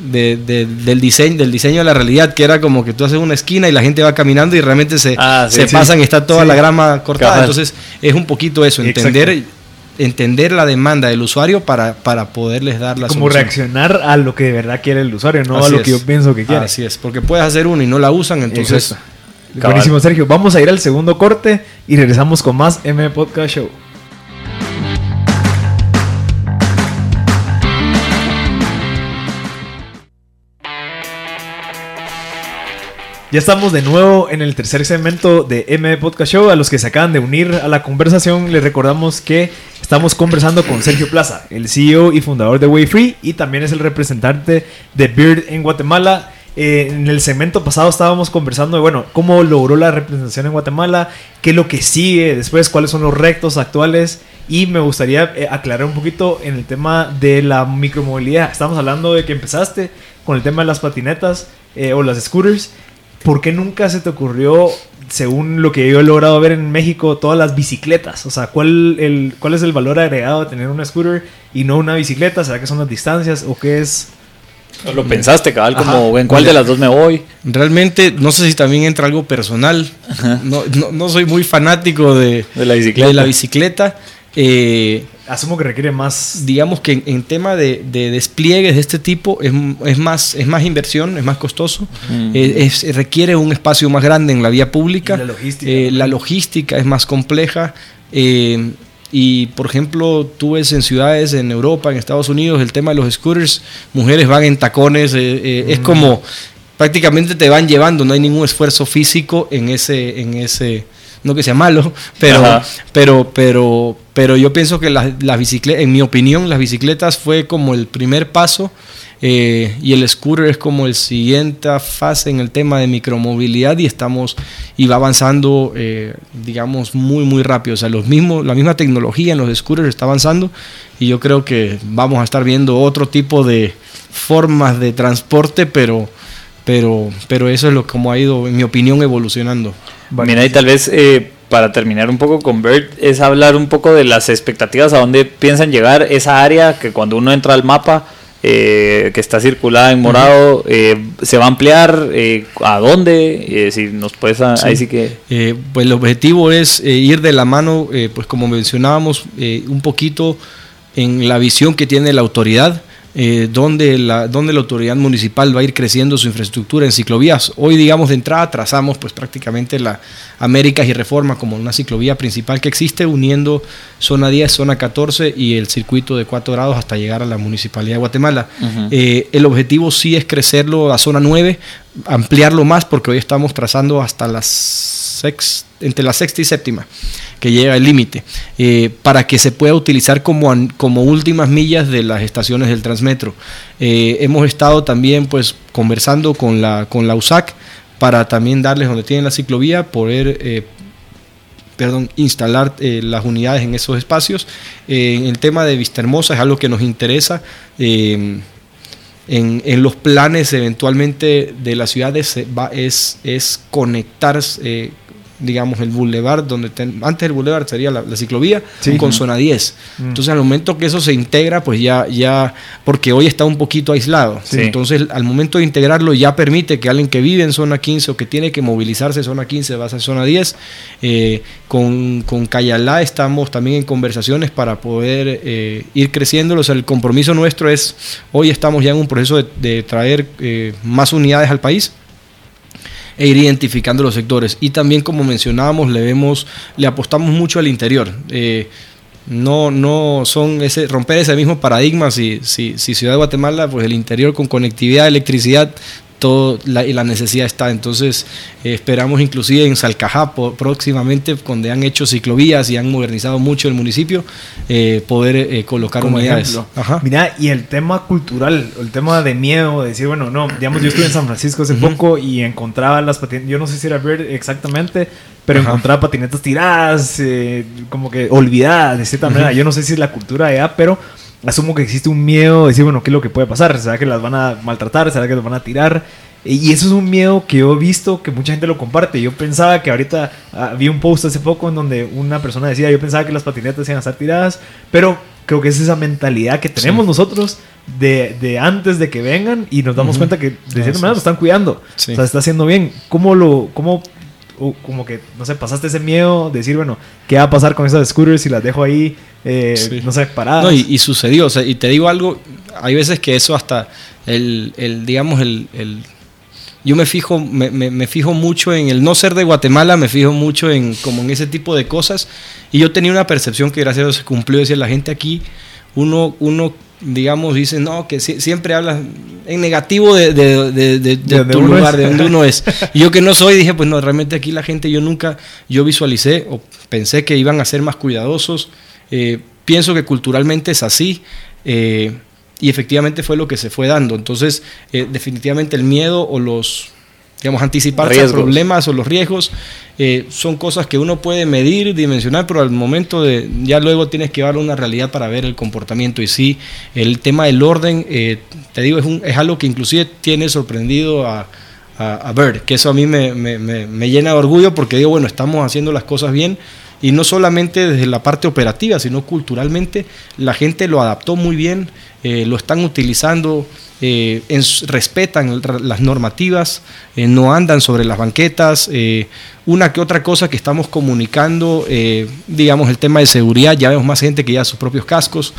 de, del, diseño, del diseño de la realidad, que era como que tú haces una esquina y la gente va caminando y realmente se, ah, se pasan y está toda la grama cortada. Entonces es un poquito eso, entender, entender la demanda del usuario para, para poderles dar la Como reaccionar a lo que de verdad quiere el usuario, no a lo que yo pienso que quiere. Así es, porque puedes hacer uno y no la usan, entonces... Buenísimo, Sergio. Vamos a ir al segundo corte y regresamos con más M Podcast Show. Ya estamos de nuevo en el tercer segmento de M Podcast Show. A los que se acaban de unir a la conversación, les recordamos que estamos conversando con Sergio Plaza, el CEO y fundador de Wayfree y también es el representante de Beard en Guatemala. Eh, en el segmento pasado estábamos conversando de, bueno, cómo logró la representación en Guatemala, qué es lo que sigue después, cuáles son los retos actuales y me gustaría eh, aclarar un poquito en el tema de la micromovilidad. Estamos hablando de que empezaste con el tema de las patinetas eh, o las scooters ¿por qué nunca se te ocurrió, según lo que yo he logrado ver en México, todas las bicicletas? O sea, ¿cuál, el, cuál es el valor agregado de tener una scooter y no una bicicleta? ¿Será que son las distancias o qué es? Lo pensaste, cabal, como en cuál de las dos me voy. Realmente, no sé si también entra algo personal. No, no, soy muy fanático de, la bicicleta. De la bicicleta. Eh, Asumo que requiere más. Digamos que en, tema de, despliegues de este tipo es, es, más, es más inversión, es más costoso, es, requiere un espacio más grande en la vía pública. La logística. Eh, la logística es más compleja. Eh, y por ejemplo, tú ves en ciudades en Europa, en Estados Unidos, el tema de los scooters, mujeres van en tacones, es como prácticamente te van llevando, no hay ningún esfuerzo físico en ese, en ese, no que sea malo, [LAUGHS] pero, pero, pero, pero yo pienso que las, bicicletas, en mi opinión, las bicicletas fue como el primer paso eh, y el scooter es como el siguiente fase en el tema de micromovilidad y estamos y va avanzando, eh, digamos, muy, muy rápido. O sea, los mismos, la misma tecnología en los scooters está avanzando y yo creo que vamos a estar viendo otro tipo de formas de transporte, pero pero, pero eso es lo como ha ido, en mi opinión, evolucionando. Mira, y tal vez eh, para terminar un poco con Bert, es hablar un poco de las expectativas, a dónde piensan llegar esa área que cuando uno entra al mapa eh, que está circulada en morado, eh, ¿se va a ampliar? Eh, ¿A dónde? si nos puedes, ahí sí que... pues el objetivo es ir de la mano, pues como mencionábamos, un poquito en la visión que tiene la autoridad eh, donde, la, donde la autoridad municipal va a ir creciendo su infraestructura en ciclovías. Hoy, digamos, de entrada trazamos pues prácticamente la Américas y Reforma como una ciclovía principal que existe, uniendo zona 10, zona 14 y el circuito de 4 grados hasta llegar a la Municipalidad de Guatemala. Eh, el objetivo sí es crecerlo a zona 9, ampliarlo más porque hoy estamos trazando hasta las entre la sexta y séptima que llega el límite, eh, para que se pueda utilizar como, como últimas millas de las estaciones del Transmetro. Eh, hemos estado también pues conversando con la, con la USAC para también darles donde tienen la ciclovía, poder eh, perdón, instalar las unidades en esos espacios. en el tema de Vista Hermosa es algo que nos interesa. En, en, los planes eventualmente de la ciudad es, es, es conectar digamos, el boulevard, donde antes el boulevard sería la, ciclovía, con zona 10. Mm. Entonces, al momento que eso se integra, pues ya, ya porque hoy está un poquito aislado. Entonces, al momento de integrarlo, ya permite que alguien que vive en zona 15 o que tiene que movilizarse en zona 15 va a zona 10. Eh, con, con Cayalá estamos también en conversaciones para poder eh, ir creciendo. O sea, el compromiso nuestro es, hoy estamos ya en un proceso de, traer eh, más unidades al país e ir identificando los sectores. Y también, como mencionábamos, le vemos, le apostamos mucho al interior. Eh, no, no son ese, romper ese mismo paradigma. Si, si, si Ciudad de Guatemala, pues el interior con conectividad, electricidad, todo la, y la necesidad está. Entonces, eh, esperamos inclusive en Salcajá próximamente, donde han hecho ciclovías y han modernizado mucho el municipio, eh, poder eh, colocar unidades. Mira, y el tema cultural, el tema de miedo, de decir, bueno, no, digamos, yo estuve en San Francisco hace poco y encontraba las patinetas, yo no sé si era ver exactamente, pero encontraba patinetas tiradas, como que olvidadas de cierta manera. Yo no sé si es la cultura de allá, pero asumo que existe un miedo de decir, bueno, ¿qué es lo que puede pasar? ¿Será que las van a maltratar? ¿Será que las van a tirar? Y eso es un miedo que yo he visto que mucha gente lo comparte. Yo pensaba que ahorita ah, vi un post hace poco en donde una persona decía, yo pensaba que las patinetas iban a estar tiradas, pero creo que es esa mentalidad que tenemos nosotros de, de, antes de que vengan y nos damos cuenta que de cierta manera nos están cuidando. O sea, está haciendo bien. ¿Cómo lo, cómo como que, no sé, pasaste ese miedo de decir, bueno, ¿qué va a pasar con esas scooters si las dejo ahí, eh, no sé, paradas? No, y, sucedió, o sea, y te digo algo, hay veces que eso hasta el, el digamos, el, el, yo me fijo, me, me, fijo mucho en el no ser de Guatemala, me fijo mucho en como en ese tipo de cosas, y yo tenía una percepción que gracias a Dios se cumplió, decir, la gente aquí, uno, uno digamos, dicen, no, que siempre hablas en negativo de, tu lugar, de donde uno es. [LAUGHS] Y yo que no soy, dije, pues no, realmente aquí la gente, yo nunca, yo visualicé o pensé que iban a ser más cuidadosos. Eh, pienso que culturalmente es así. Eh, y efectivamente fue lo que se fue dando. Entonces, eh, definitivamente el miedo o los digamos, anticiparse a problemas o los riesgos, eh, son cosas que uno puede medir, dimensionar, pero al momento de, ya luego tienes que llevar una realidad para ver el comportamiento. Y sí, el tema del orden, eh, te digo, es, un, es algo que inclusive tiene sorprendido a, a, Bird, que eso a mí me, me, me, llena de orgullo porque digo, bueno, estamos haciendo las cosas bien. Y no solamente desde la parte operativa, sino culturalmente, la gente lo adaptó muy bien, eh, lo están utilizando eh, respetan las normativas, eh, no andan sobre las banquetas. Una que otra cosa que estamos comunicando, digamos el tema de seguridad, ya vemos más gente que ya sus propios cascos.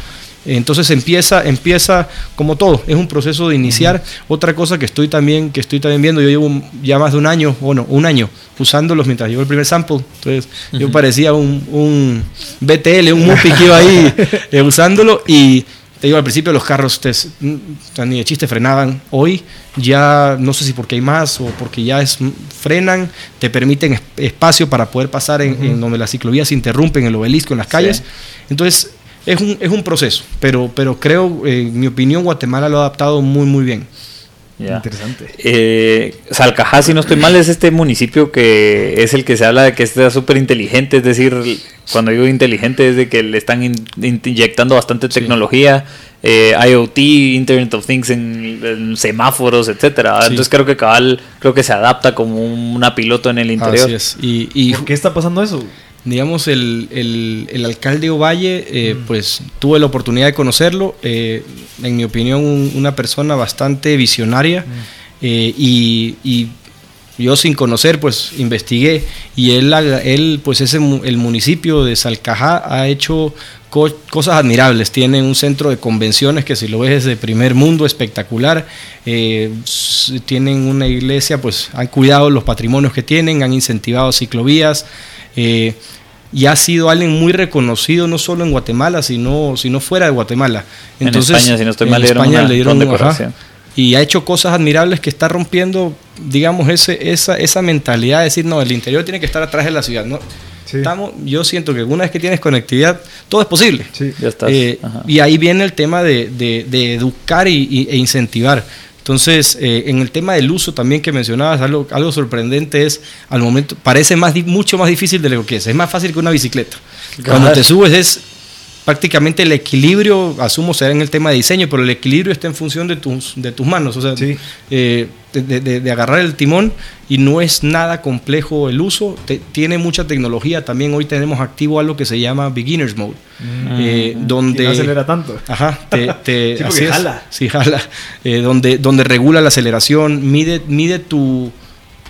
Entonces empieza, empieza como todo, es un proceso de iniciar. Otra cosa que estoy también, que estoy también viendo, yo llevo ya más de un año, bueno, un año usándolos mientras llevo el primer sample. Entonces yo parecía un, un, BTL, un MUPI que iba ahí [LAUGHS] usándolo y te digo, al principio los carros ni de chiste frenaban. Hoy ya no sé si porque hay más o porque ya es, frenan, te permiten espacio para poder pasar en, donde las ciclovías se interrumpen, en el obelisco, en las calles. Entonces es un, es un proceso, pero, pero creo, en mi opinión, Guatemala lo ha adaptado muy, muy bien. Interesante. Eh, Salcajá, si no estoy mal, es este municipio que es el que se habla de que está súper inteligente, es decir, cuando digo inteligente es de que le están inyectando bastante tecnología, eh, IoT, Internet of Things en, semáforos, etcétera. Entonces creo que Cabal creo que se adapta como una piloto en el interior. ¿Y, ¿Por qué está pasando eso? Digamos, el, el, el alcalde Ovalle, eh, pues tuve la oportunidad de conocerlo. eh, en mi opinión, un- una persona bastante visionaria. eh, y, y yo sin conocer, pues investigué. Y él, él pues ese, el municipio de Salcajá ha hecho co- cosas admirables. Tiene un centro de convenciones que si lo ves es de primer mundo, espectacular. Eh, tienen una iglesia, pues han cuidado los patrimonios que tienen, han incentivado ciclovías. Eh, y ha sido alguien muy reconocido no solo en Guatemala, sino, sino fuera de Guatemala. En Entonces, España, si no estoy en mal, le dieron España una le dieron, ajá, y ha hecho cosas admirables que está rompiendo, digamos, ese, esa, esa mentalidad de decir, no, el interior tiene que estar atrás de la ciudad. ¿no? Sí. Estamos, yo siento que una vez que tienes conectividad, todo es posible. Sí. Ya estás. Eh, y ahí viene el tema de, de- de educar y, y- e incentivar. Entonces, eh, en el tema del uso también que mencionabas, algo, algo sorprendente es, al momento, parece más, mucho más difícil de lo que es. Es más fácil que una bicicleta. Cuando te subes es prácticamente el equilibrio, asumo será en el tema de diseño, pero el equilibrio está en función de tus, de tus manos, o sea, Sí. eh, de, de- de- de agarrar el timón y no es nada complejo el uso, te- tiene mucha tecnología, también hoy tenemos activo algo que se llama Beginner's Mode, eh, Y donde... no acelera tanto. Ajá, te, [LAUGHS] te- Sí, es. jala. Sí, jala. Eh, donde, donde regula la aceleración, mide, mide tu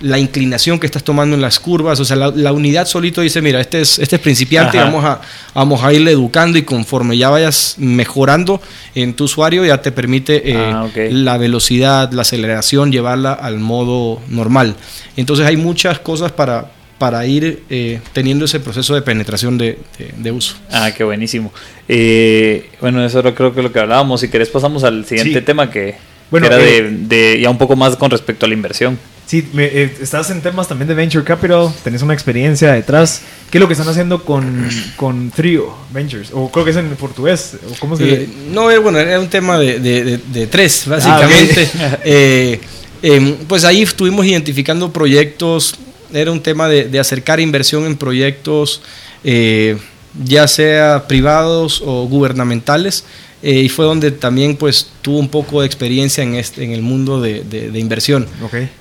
la inclinación que estás tomando en las curvas. O sea, la, la unidad solito dice, mira, este es, este es principiante, Ajá. vamos a, vamos a irle educando y conforme ya vayas mejorando en tu usuario, ya te permite eh, Ah, la velocidad, la aceleración, llevarla al modo normal. Entonces hay muchas cosas para, para ir eh, teniendo ese proceso de penetración de, de- de uso. Ah, qué buenísimo. Eh, bueno, eso era creo que lo que hablábamos. Si querés pasamos al siguiente Sí. tema que, Bueno, era eh, de, de ya un poco más con respecto a la inversión. Sí, me- eh, estás en temas también de Venture Capital, tenés una experiencia detrás. ¿Qué es lo que están haciendo con, con Trio Ventures? O creo que es en portugués. ¿O cómo se Eh, no, eh, bueno, era un tema de, de- de- de tres, básicamente. Ah, [LAUGHS] Eh, em, pues ahí estuvimos identificando proyectos, era un tema de, de acercar inversión en proyectos, ya sea privados o gubernamentales. Eh, y fue donde también pues tuvo un poco de experiencia en, este, en el mundo de, de- de inversión.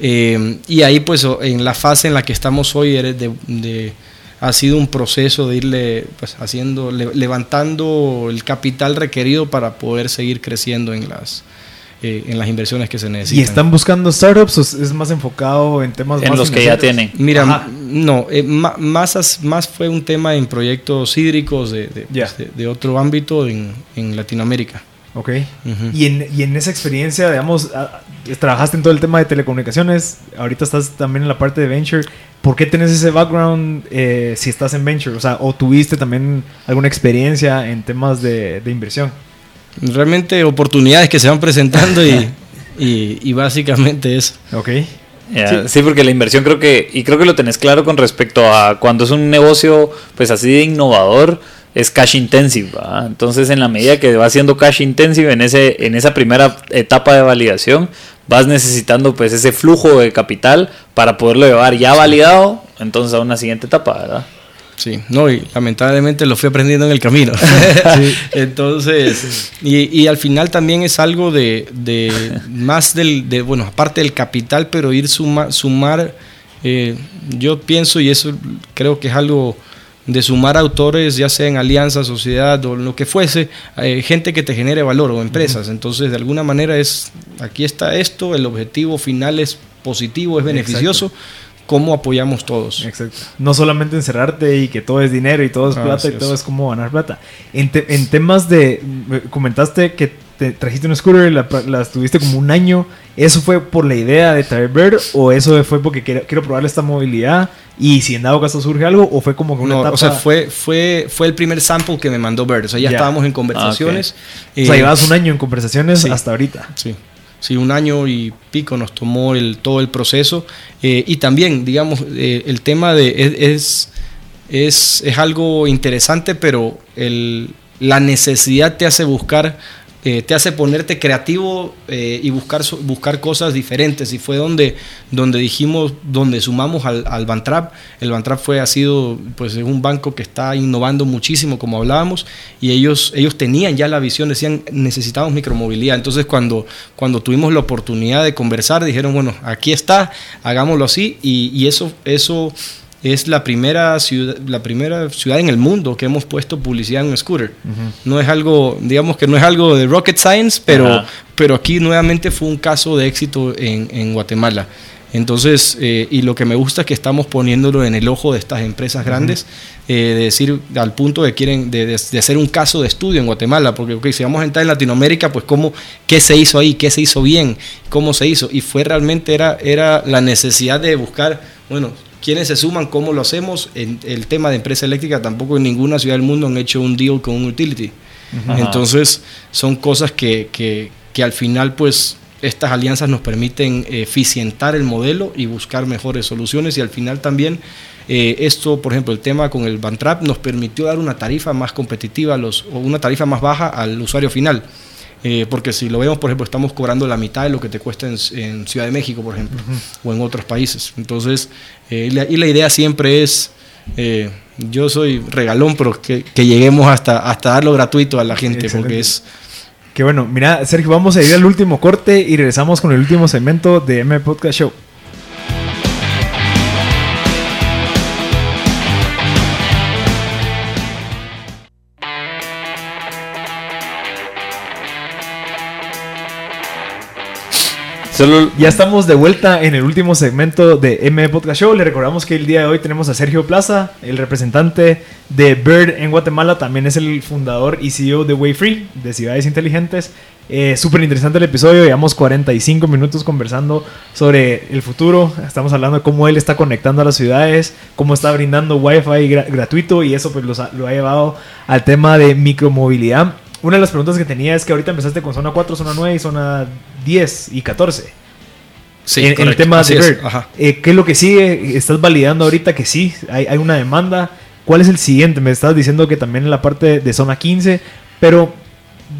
Eh, y ahí, pues, en la fase en la que estamos hoy, de- ha sido un proceso de irle pues, haciendo, le- levantando el capital requerido para poder seguir creciendo en las, eh, en las inversiones que se necesitan. ¿Y están buscando startups o es más enfocado en temas En más los que ya tienen. Mira, Ajá. no, eh, más, más fue un tema en proyectos hídricos de, de, Ya. pues, de- de otro ámbito en, en Latinoamérica. Ok. Y, en, y en esa experiencia, digamos, ah, trabajaste en todo el tema de telecomunicaciones, ahorita estás también en la parte de venture. ¿Por qué tenés ese background eh, si estás en venture? O sea, ¿o tuviste también alguna experiencia en temas de, de inversión? Realmente oportunidades que se van presentando y, y, y básicamente eso. Ok. Sí. porque la inversión creo que, y creo que lo tenés claro con respecto a cuando es un negocio pues así de innovador, es cash intensive. Entonces en la medida que va siendo cash intensive en, ese, en esa primera etapa de validación, vas necesitando pues ese flujo de capital para poderlo llevar ya validado entonces a una siguiente etapa, ¿verdad? Sí, no, y lamentablemente lo fui aprendiendo en el camino. [LAUGHS] Entonces, y, y al final también es algo de, de más del, de, bueno, aparte del capital, pero ir suma- sumar, eh, yo pienso, y eso creo que es algo de sumar autores, ya sea en alianza, sociedad o lo que fuese, eh, gente que te genere valor o empresas. Entonces, de alguna manera es, aquí está esto, el objetivo final es positivo, es beneficioso. ¿Cómo apoyamos todos? Exacto. No solamente encerrarte y que todo es dinero y todo es Ah, plata y todo es. es como ganar plata. En, te- en temas de. me Comentaste que te trajiste un scooter y la, la tuviste como un año. ¿Eso fue por la idea de traer Bird o eso fue porque quiero, quiero probar esta movilidad? Y si en dado caso surge algo, o fue como que una No, etapa. o sea, fue, fue, fue el primer sample que me mandó Bird. O sea, ya Ya. estábamos en conversaciones. O sea, llevabas un año en conversaciones sí. hasta ahorita. Sí, sí, un año y pico nos tomó el, todo el proceso. Eh, y también, digamos, eh, el tema de es, es, es, algo interesante, pero la necesidad te hace buscar, eh, te hace ponerte creativo eh, y buscar, buscar cosas diferentes. Y fue donde, donde dijimos, donde sumamos al, al Bantrap. El Bantrap fue, ha sido pues, un banco que está innovando muchísimo, como hablábamos, y ellos, ellos tenían ya la visión, decían, necesitamos micromovilidad. Entonces, cuando, cuando tuvimos la oportunidad de conversar, dijeron, bueno, aquí está, hagámoslo así, y, y eso, eso es la primera ciudad, la primera ciudad en el mundo que hemos puesto publicidad en un scooter. No es algo, digamos que no es algo de rocket science, pero, pero aquí nuevamente fue un caso de éxito en, en Guatemala. Entonces, eh, y lo que me gusta es que estamos poniéndolo en el ojo de estas empresas grandes, eh, de decir, al punto de quieren, de, de, hacer un caso de estudio en Guatemala, porque okay, si vamos a entrar en Latinoamérica, pues cómo, qué se hizo ahí, qué se hizo bien, cómo se hizo, y fue realmente era, era la necesidad de buscar, bueno, quiénes se suman, cómo lo hacemos, en el tema de empresa eléctrica, tampoco en ninguna ciudad del mundo han hecho un deal con un utility. Entonces, son cosas que, que, que al final, pues, estas alianzas nos permiten eficientar el modelo y buscar mejores soluciones y al final también eh, esto, por ejemplo, el tema con el Bantrap nos permitió dar una tarifa más competitiva los, o una tarifa más baja al usuario final. Eh, porque si lo vemos, por ejemplo, estamos cobrando la mitad de lo que te cuesta en, en Ciudad de México, por ejemplo, uh -huh. o en otros países. Entonces, eh, la, y la idea siempre es, eh, yo soy regalón, pero que, que, lleguemos hasta, hasta darlo gratuito a la gente, Excelente. porque es que bueno, mira, Sergio, vamos a ir al último corte y regresamos con el último segmento de M Podcast Show. Solo... Ya estamos de vuelta en el último segmento de M Podcast Show. Le recordamos que el día de hoy tenemos a Sergio Plaza, el representante de Bird en Guatemala. También es el fundador y CEO de Wayfree, de Ciudades Inteligentes. Eh, Súper interesante el episodio. Llevamos 45 minutos conversando sobre el futuro. Estamos hablando de cómo él está conectando a las ciudades, cómo está brindando Wi-Fi gra gratuito y eso pues lo ha, lo ha llevado al tema de micromovilidad. Una de las preguntas que tenía es que ahorita empezaste con zona 4, zona 9 y zona 10 y 14. Sí, en, en el tema de Bird. Eh, ¿Qué es lo que sigue? ¿Estás validando ahorita que sí? Hay, hay, una demanda. ¿Cuál es el siguiente? Me estás diciendo que también en la parte de zona 15, pero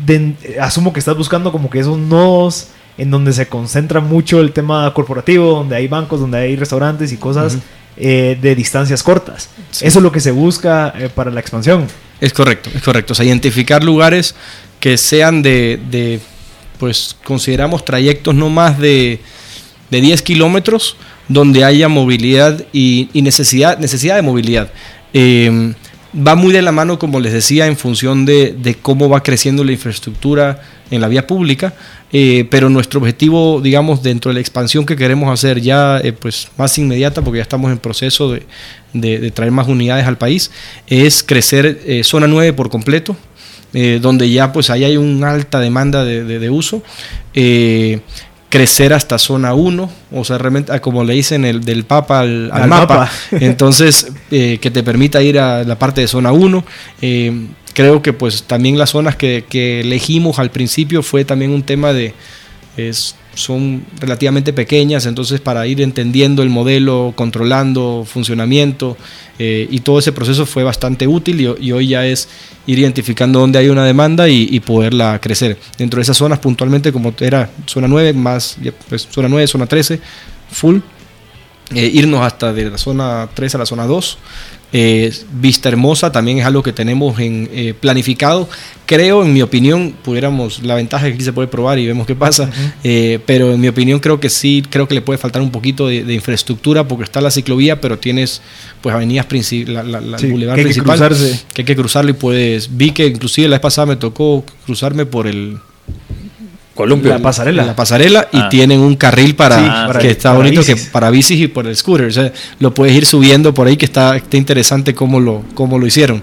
de, asumo que estás buscando como que esos nodos en donde se concentra mucho el tema corporativo, donde hay bancos, donde hay restaurantes y cosas uh -huh. eh, de distancias cortas. Sí. Eso es lo que se busca eh, para la expansión. Es correcto, es correcto. O sea, identificar lugares que sean de, de pues consideramos trayectos no más de, de 10 kilómetros donde haya movilidad y, y, necesidad, necesidad de movilidad. Eh, va muy de la mano, como les decía, en función de, de, cómo va creciendo la infraestructura en la vía pública, eh, pero nuestro objetivo, digamos, dentro de la expansión que queremos hacer ya eh, pues más inmediata, porque ya estamos en proceso de, de, traer más unidades al país, es crecer eh, zona 9 por completo, donde ya pues ahí hay una alta demanda de, de uso. Crecer hasta zona 1, o sea, realmente, como le dicen, el, del Papa al, al, al mapa. mapa. [LAUGHS] Entonces, eh, que te permita ir a la parte de zona 1. Eh, creo que pues también las zonas que, que, elegimos al principio fue también un tema de... Es, son relativamente pequeñas, entonces para ir entendiendo el modelo, controlando funcionamiento eh, y todo ese proceso fue bastante útil y, hoy ya es ir identificando dónde hay una demanda y, y, poderla crecer. Dentro de esas zonas puntualmente como era zona 9, más pues, zona 9, zona 13, full, eh, irnos hasta de la zona 3 a la zona 2. Eh, Vista Hermosa también es algo que tenemos en, eh, planificado. Creo, en mi opinión, pudiéramos, la ventaja es que aquí se puede probar y vemos qué pasa, uh -huh. eh, pero en mi opinión creo que sí, creo que le puede faltar un poquito de, de infraestructura porque está la ciclovía, pero tienes pues avenidas principales, la, la, la sí, boulevard que principal, que hay que cruzarlo y puedes, vi que inclusive la vez pasada me tocó cruzarme por el Columpio. La pasarela. La pasarela ah. y tienen un carril para, sí, para que está para bonito bicis. que para bicis y por el scooter. O sea, lo puedes ir subiendo por ahí que está, está interesante cómo lo, cómo lo hicieron.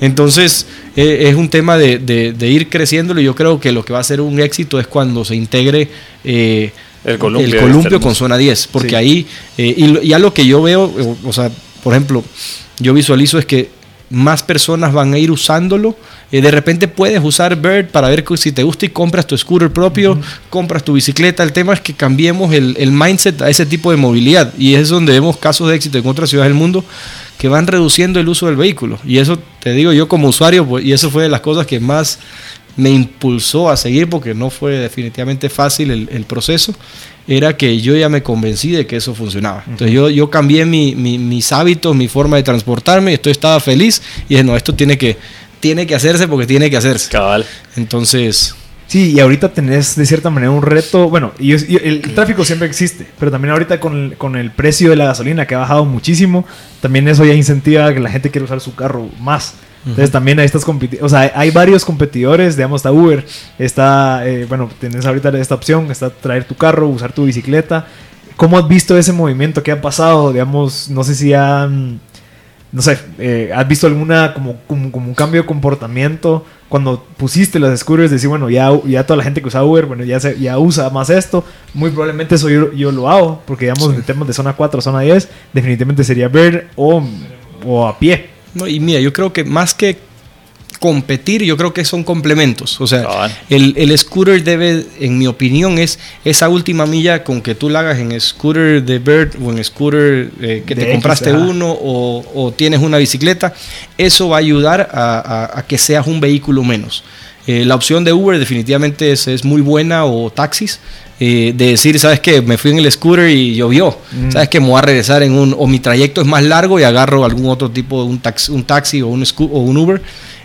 Entonces, eh, es un tema de, de, de, ir creciéndolo y yo creo que lo que va a ser un éxito es cuando se integre eh, el columpio, el columpio con zona 10. Porque sí. ahí, eh, y, y algo que yo veo, o, o sea, por ejemplo, yo visualizo es que más personas van a ir usándolo. Eh, de repente puedes usar Bird para ver si te gusta y compras tu scooter propio, uh -huh. compras tu bicicleta. El tema es que cambiemos el, el, mindset a ese tipo de movilidad y es donde vemos casos de éxito en otras ciudades del mundo que van reduciendo el uso del vehículo. Y eso te digo yo como usuario, pues, y eso fue de las cosas que más me impulsó a seguir porque no fue definitivamente fácil el, el proceso era que yo ya me convencí de que eso funcionaba. Entonces yo, yo cambié mi, mi, mis hábitos, mi forma de transportarme, esto estaba feliz y dije, no, esto tiene que, tiene que hacerse porque tiene que hacerse. Cabal. Entonces... Sí, y ahorita tenés de cierta manera un reto. Bueno, y, y el, tráfico siempre existe, pero también ahorita con el, con el precio de la gasolina que ha bajado muchísimo, también eso ya incentiva a que la gente quiera usar su carro más. Entonces también ahí estás compitiendo. O sea, hay varios competidores, digamos, está Uber, está, eh, bueno, tenés ahorita esta opción, está traer tu carro, usar tu bicicleta. ¿Cómo has visto ese movimiento que ha pasado? Digamos, no sé si han no sé, eh, ¿has visto alguna como, como, como un cambio de comportamiento cuando pusiste las scooters? Decir, bueno, ya, ya toda la gente que usa Uber, bueno, ya, se, ya usa más esto. Muy probablemente eso yo, yo lo hago, porque digamos, en temas de zona 4, zona 10, definitivamente sería ver o, o a pie. No, y mira, yo creo que más que competir, yo creo que son complementos. O sea, el, el scooter debe, en mi opinión, es esa última milla con que tú la hagas en scooter de Bird o en scooter eh, que De te X, compraste ajá. uno o, o tienes una bicicleta. Eso va a ayudar a, a- a que seas un vehículo menos. Eh, la opción de Uber definitivamente es, es muy buena o taxis. eh, de decir, ¿sabes qué? Me fui en el scooter y llovió. Mm. ¿Sabes qué? Me voy a regresar en un... O mi trayecto es más largo y agarro algún otro tipo de un taxi, un taxi o, un o un Uber.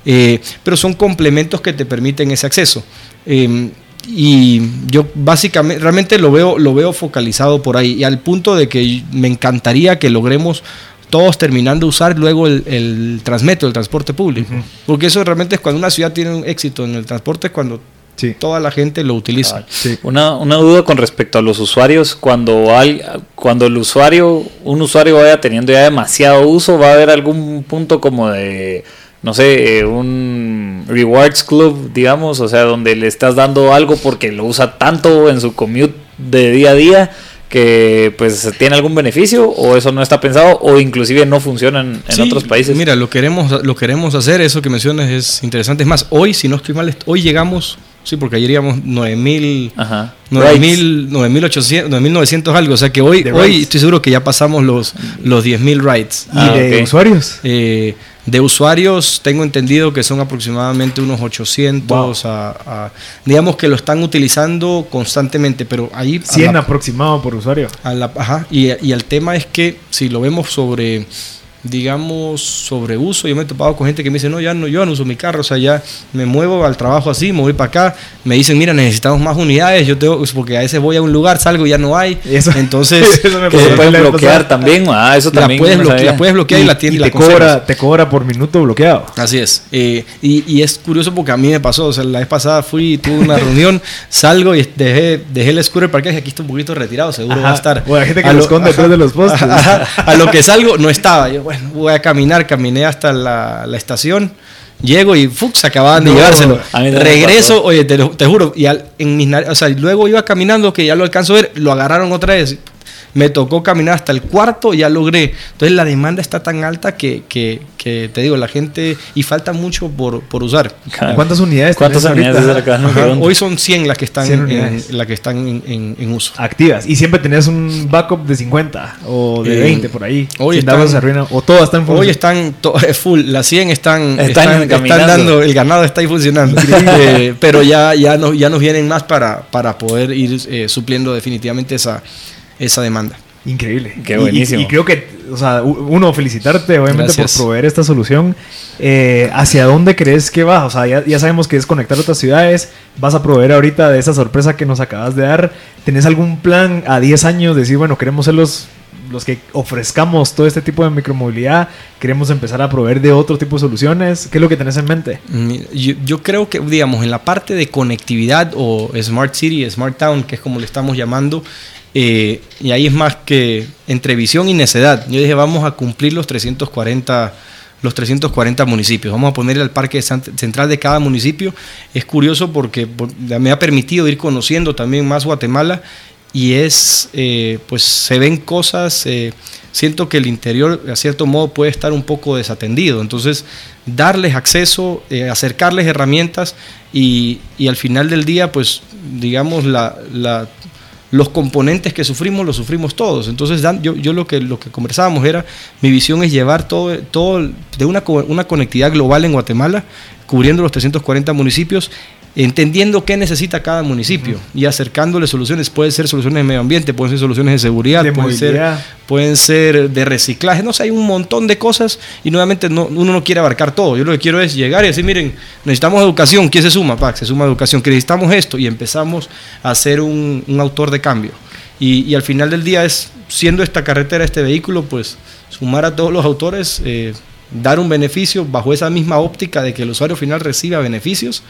Eh, pero son complementos que te permiten ese acceso. Eh, y yo básicamente, realmente lo veo, lo veo focalizado por ahí. Y al punto de que me encantaría que logremos todos terminando de usar luego el, el transmetro, el transporte público. Porque eso realmente es cuando una ciudad tiene un éxito en el transporte, es cuando Sí. toda la gente lo utiliza. Sí. Una, una duda con respecto a los usuarios. Cuando, hay, cuando el usuario, un usuario vaya teniendo ya demasiado uso, va a haber algún punto como de, no sé, eh, un rewards club, digamos, o sea, donde le estás dando algo porque lo usa tanto en su commute de día a día que pues tiene algún beneficio o eso no está pensado o inclusive no funciona en, en Sí, otros países. Mira, lo queremos, lo queremos hacer, eso que mencionas es interesante. Es más, hoy, si no estoy mal, hoy llegamos, sí, porque ayer íbamos 9000, Ajá. 9000, 9800, 9900 algo. O sea que hoy, hoy estoy seguro que ya pasamos los, los 10000 rides. ¿Y Ah, de usuarios? Eh, de usuarios, tengo entendido que son aproximadamente unos 800 a, a- Digamos que lo están utilizando constantemente, pero ahí... a 100 la- aproximado por usuario. a la- ajá, y, y el tema es que si lo vemos sobre, digamos, sobre uso, yo me he topado con gente que me dice, no, ya no, yo no uso mi carro, o sea, ya me muevo al trabajo así, me voy para acá, me dicen, mira, necesitamos más unidades, yo tengo, porque a veces voy a un lugar, salgo y ya no hay, [LAUGHS] Eso- entonces [LAUGHS] eso me que pasó Se la pueden vez bloquear también. Ah, eso la, también. puedes no bloquear, la puedes bloquear y, la tienes y la te conservas. cobra, te cobra por minuto bloqueado. Así es. Eh, y, y es curioso porque a mí me pasó. O sea, la vez pasada fui, tuve una reunión, salgo y dejé, dejé el scooter parqueado y aquí está un poquito retirado, seguro Ajá. va a estar. O la gente que A lo lo- esconde ajá, detrás de los postes. ajá, a lo que salgo no estaba. Yo, bueno, voy a caminar, caminé hasta la, la estación. Llego y ¡fuc! se acababan de No, llevárselo. Regreso, oye, te, lo- te juro, y al- en mis o sea, luego iba caminando, que ya lo alcanzo a ver, lo agarraron otra vez. Me tocó caminar hasta el cuarto y ya logré. Entonces la demanda está tan alta que, que, que te digo, la gente, y falta mucho por, por usar. ¿Cuántas unidades ¿Cuántas unidades acá? No. Hoy son 100 las que están, 100 en, unidades. la que están en, en- en uso. activas y siempre tenés un backup de 50 o de Eh, 20 por ahí. hoy están- se arruina, o todas están Hoy funcionando. están to- full, las 100 están, Están están, están dando, el ganado está ahí funcionando. [LAUGHS] Eh, pero ya, ya, no, ya nos vienen más para, para poder ir eh, supliendo definitivamente esa, esa demanda. Increíble. Qué buenísimo. Y, y creo que, o sea, uno, felicitarte obviamente Gracias. por proveer esta solución. Eh, ¿Hacia dónde crees que va? O sea, ya, ya sabemos que es conectar otras ciudades. Vas a proveer ahorita de esa sorpresa que nos acabas de dar. ¿Tenés algún plan a 10 años? Decir, bueno, queremos ser los, los que ofrezcamos todo este tipo de micromovilidad. Queremos empezar a proveer de otro tipo de soluciones. ¿Qué es lo que tenés en mente? Mira, Yo, yo creo que, digamos, en la parte de conectividad o Smart City, Smart Town, que es como le estamos llamando, eh, y ahí es más que entre visión y necedad. Yo dije, vamos a cumplir los 340, los 340 municipios. Vamos a poner el parque central de cada municipio. Es curioso porque por- me ha permitido ir conociendo también más Guatemala y es, eh, pues se ven cosas, eh, siento que el interior a cierto modo puede estar un poco desatendido, entonces darles acceso, acercarles herramientas y, y al final del día, pues digamos, la- los componentes que sufrimos los sufrimos todos, entonces dan- yo, yo lo, que, lo que conversábamos era, mi visión es llevar todo, todo de una, una conectividad global en Guatemala, cubriendo los 340 municipios entendiendo qué necesita cada municipio y acercándole soluciones. Pueden ser soluciones de medio ambiente, pueden ser soluciones de seguridad, De pueden, ser, movilidad. pueden ser de reciclaje, no sé, hay un montón de cosas y nuevamente no, uno no quiere abarcar todo. Yo lo que quiero es llegar y decir, miren, necesitamos educación, ¿quién se suma? Pac, se suma educación, que necesitamos esto y empezamos a ser un, un autor de cambio. Y, y al final del día es, siendo esta carretera, este vehículo, pues sumar a todos los autores, eh, dar un beneficio bajo esa misma óptica de que el usuario final reciba beneficios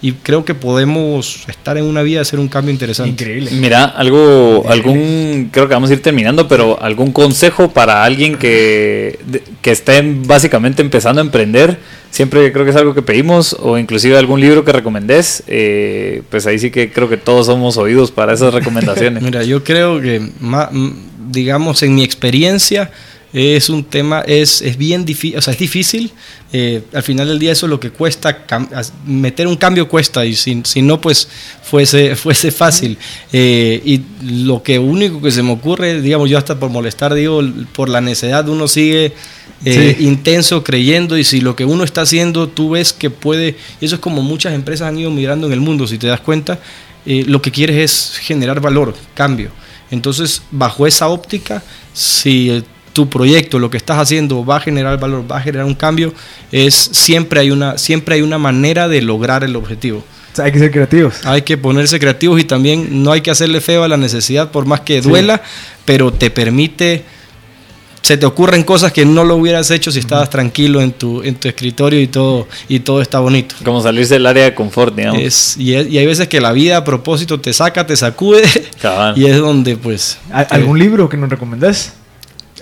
y creo que podemos estar en una vía de hacer un cambio interesante. Increíble. Mira, algo, algún, creo que vamos a ir terminando, pero algún consejo para alguien que, que esté básicamente empezando a emprender, siempre creo que es algo que pedimos, o inclusive algún libro que recomendés, eh, pues ahí sí que creo que todos somos oídos para esas recomendaciones. [LAUGHS] Mira, yo creo que, digamos, en mi experiencia, es un tema, es, es bien difícil, o sea, es difícil. eh, al final del día eso es lo que cuesta, meter un cambio cuesta y si, si no, pues fuese, [LAUGHS] fuese fácil. Eh, y lo que único que se me ocurre, digamos, yo hasta por molestar, digo, por la necedad uno sigue eh, Sí. intenso creyendo y si lo que uno está haciendo tú ves que puede, y eso es como muchas empresas han ido migrando en el mundo, si te das cuenta, lo que quieres es generar valor, cambio. Entonces, bajo esa óptica, si tu proyecto, lo que estás haciendo va a generar valor, va a generar un cambio, es siempre hay una, siempre hay una manera de lograr el objetivo. O sea, hay que ser creativos. Hay que ponerse creativos y también no hay que hacerle feo a la necesidad por más que duela, pero te permite, se te ocurren cosas que no lo hubieras hecho si estabas tranquilo en tu, en tu escritorio y todo, y todo está bonito. Como salirse del área de confort, digamos. Es, y, es- y hay veces que la vida a propósito te saca, te sacude Cabal. y es donde pues... ¿Al- te- ¿Algún libro que nos recomendás?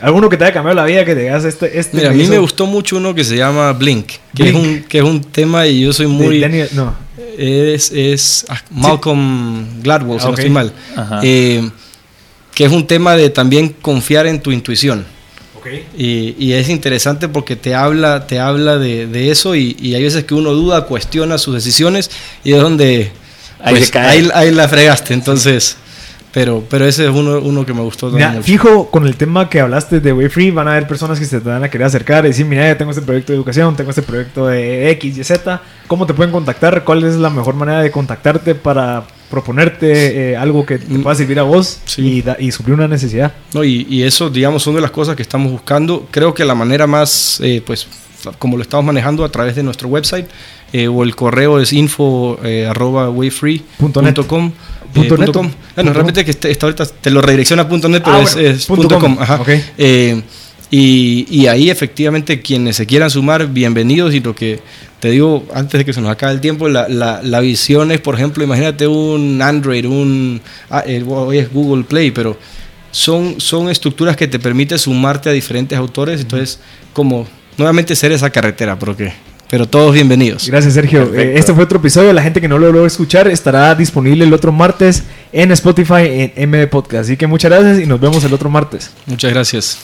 ¿Alguno que te haya cambiado la vida que te digas este? este Mira, a mí hizo- me gustó mucho uno que se llama Blink, que, Blink. Es, un, que es un tema y yo soy muy... Daniel- no. Es, es ah, Malcolm Gladwell, si Ah, no estoy mal. Ajá. Eh, que es un tema de también confiar en tu intuición. Ok. Y, y es interesante porque te habla, te habla de, de eso y, y hay veces que uno duda, cuestiona sus decisiones y es donde Ahí pues, ahí, ahí la fregaste. Entonces, pero, pero ese es uno, uno que me gustó también Mira, mucho. fijo, con el tema que hablaste de Way Free, van a haber personas que se te van a querer acercar y decir, mira, ya tengo este proyecto de educación, tengo este proyecto de X y Z. ¿Cómo te pueden contactar? ¿Cuál es la mejor manera de contactarte para proponerte eh, algo que te pueda servir a vos Sí. y, da- y suplir una necesidad? No, y, y eso, digamos, son de las cosas que estamos buscando. Creo que la manera más, eh, pues, como lo estamos manejando a través de nuestro website eh, o el correo es info eh, arroba wayfree.com. Punto eh, punto net. com. Bueno, realmente que este- está ahorita te lo redirecciona a punto net, pero Ah, es, bueno, es punto com. com. ajá. Ok. Eh, y, y ahí efectivamente quienes se quieran sumar, bienvenidos. Y lo que te digo antes de que se nos acabe el tiempo, la, la, la visión es, por ejemplo, imagínate un Android, un ah, hoy es Google Play, pero son, son estructuras que te permiten sumarte a diferentes autores. Entonces, como nuevamente ser esa carretera, porque, pero todos bienvenidos. Gracias, Sergio. Eh, este fue otro episodio. La gente que no lo logró escuchar estará disponible el otro martes en Spotify en M Podcast. Así que muchas gracias y nos vemos el otro martes. Muchas gracias.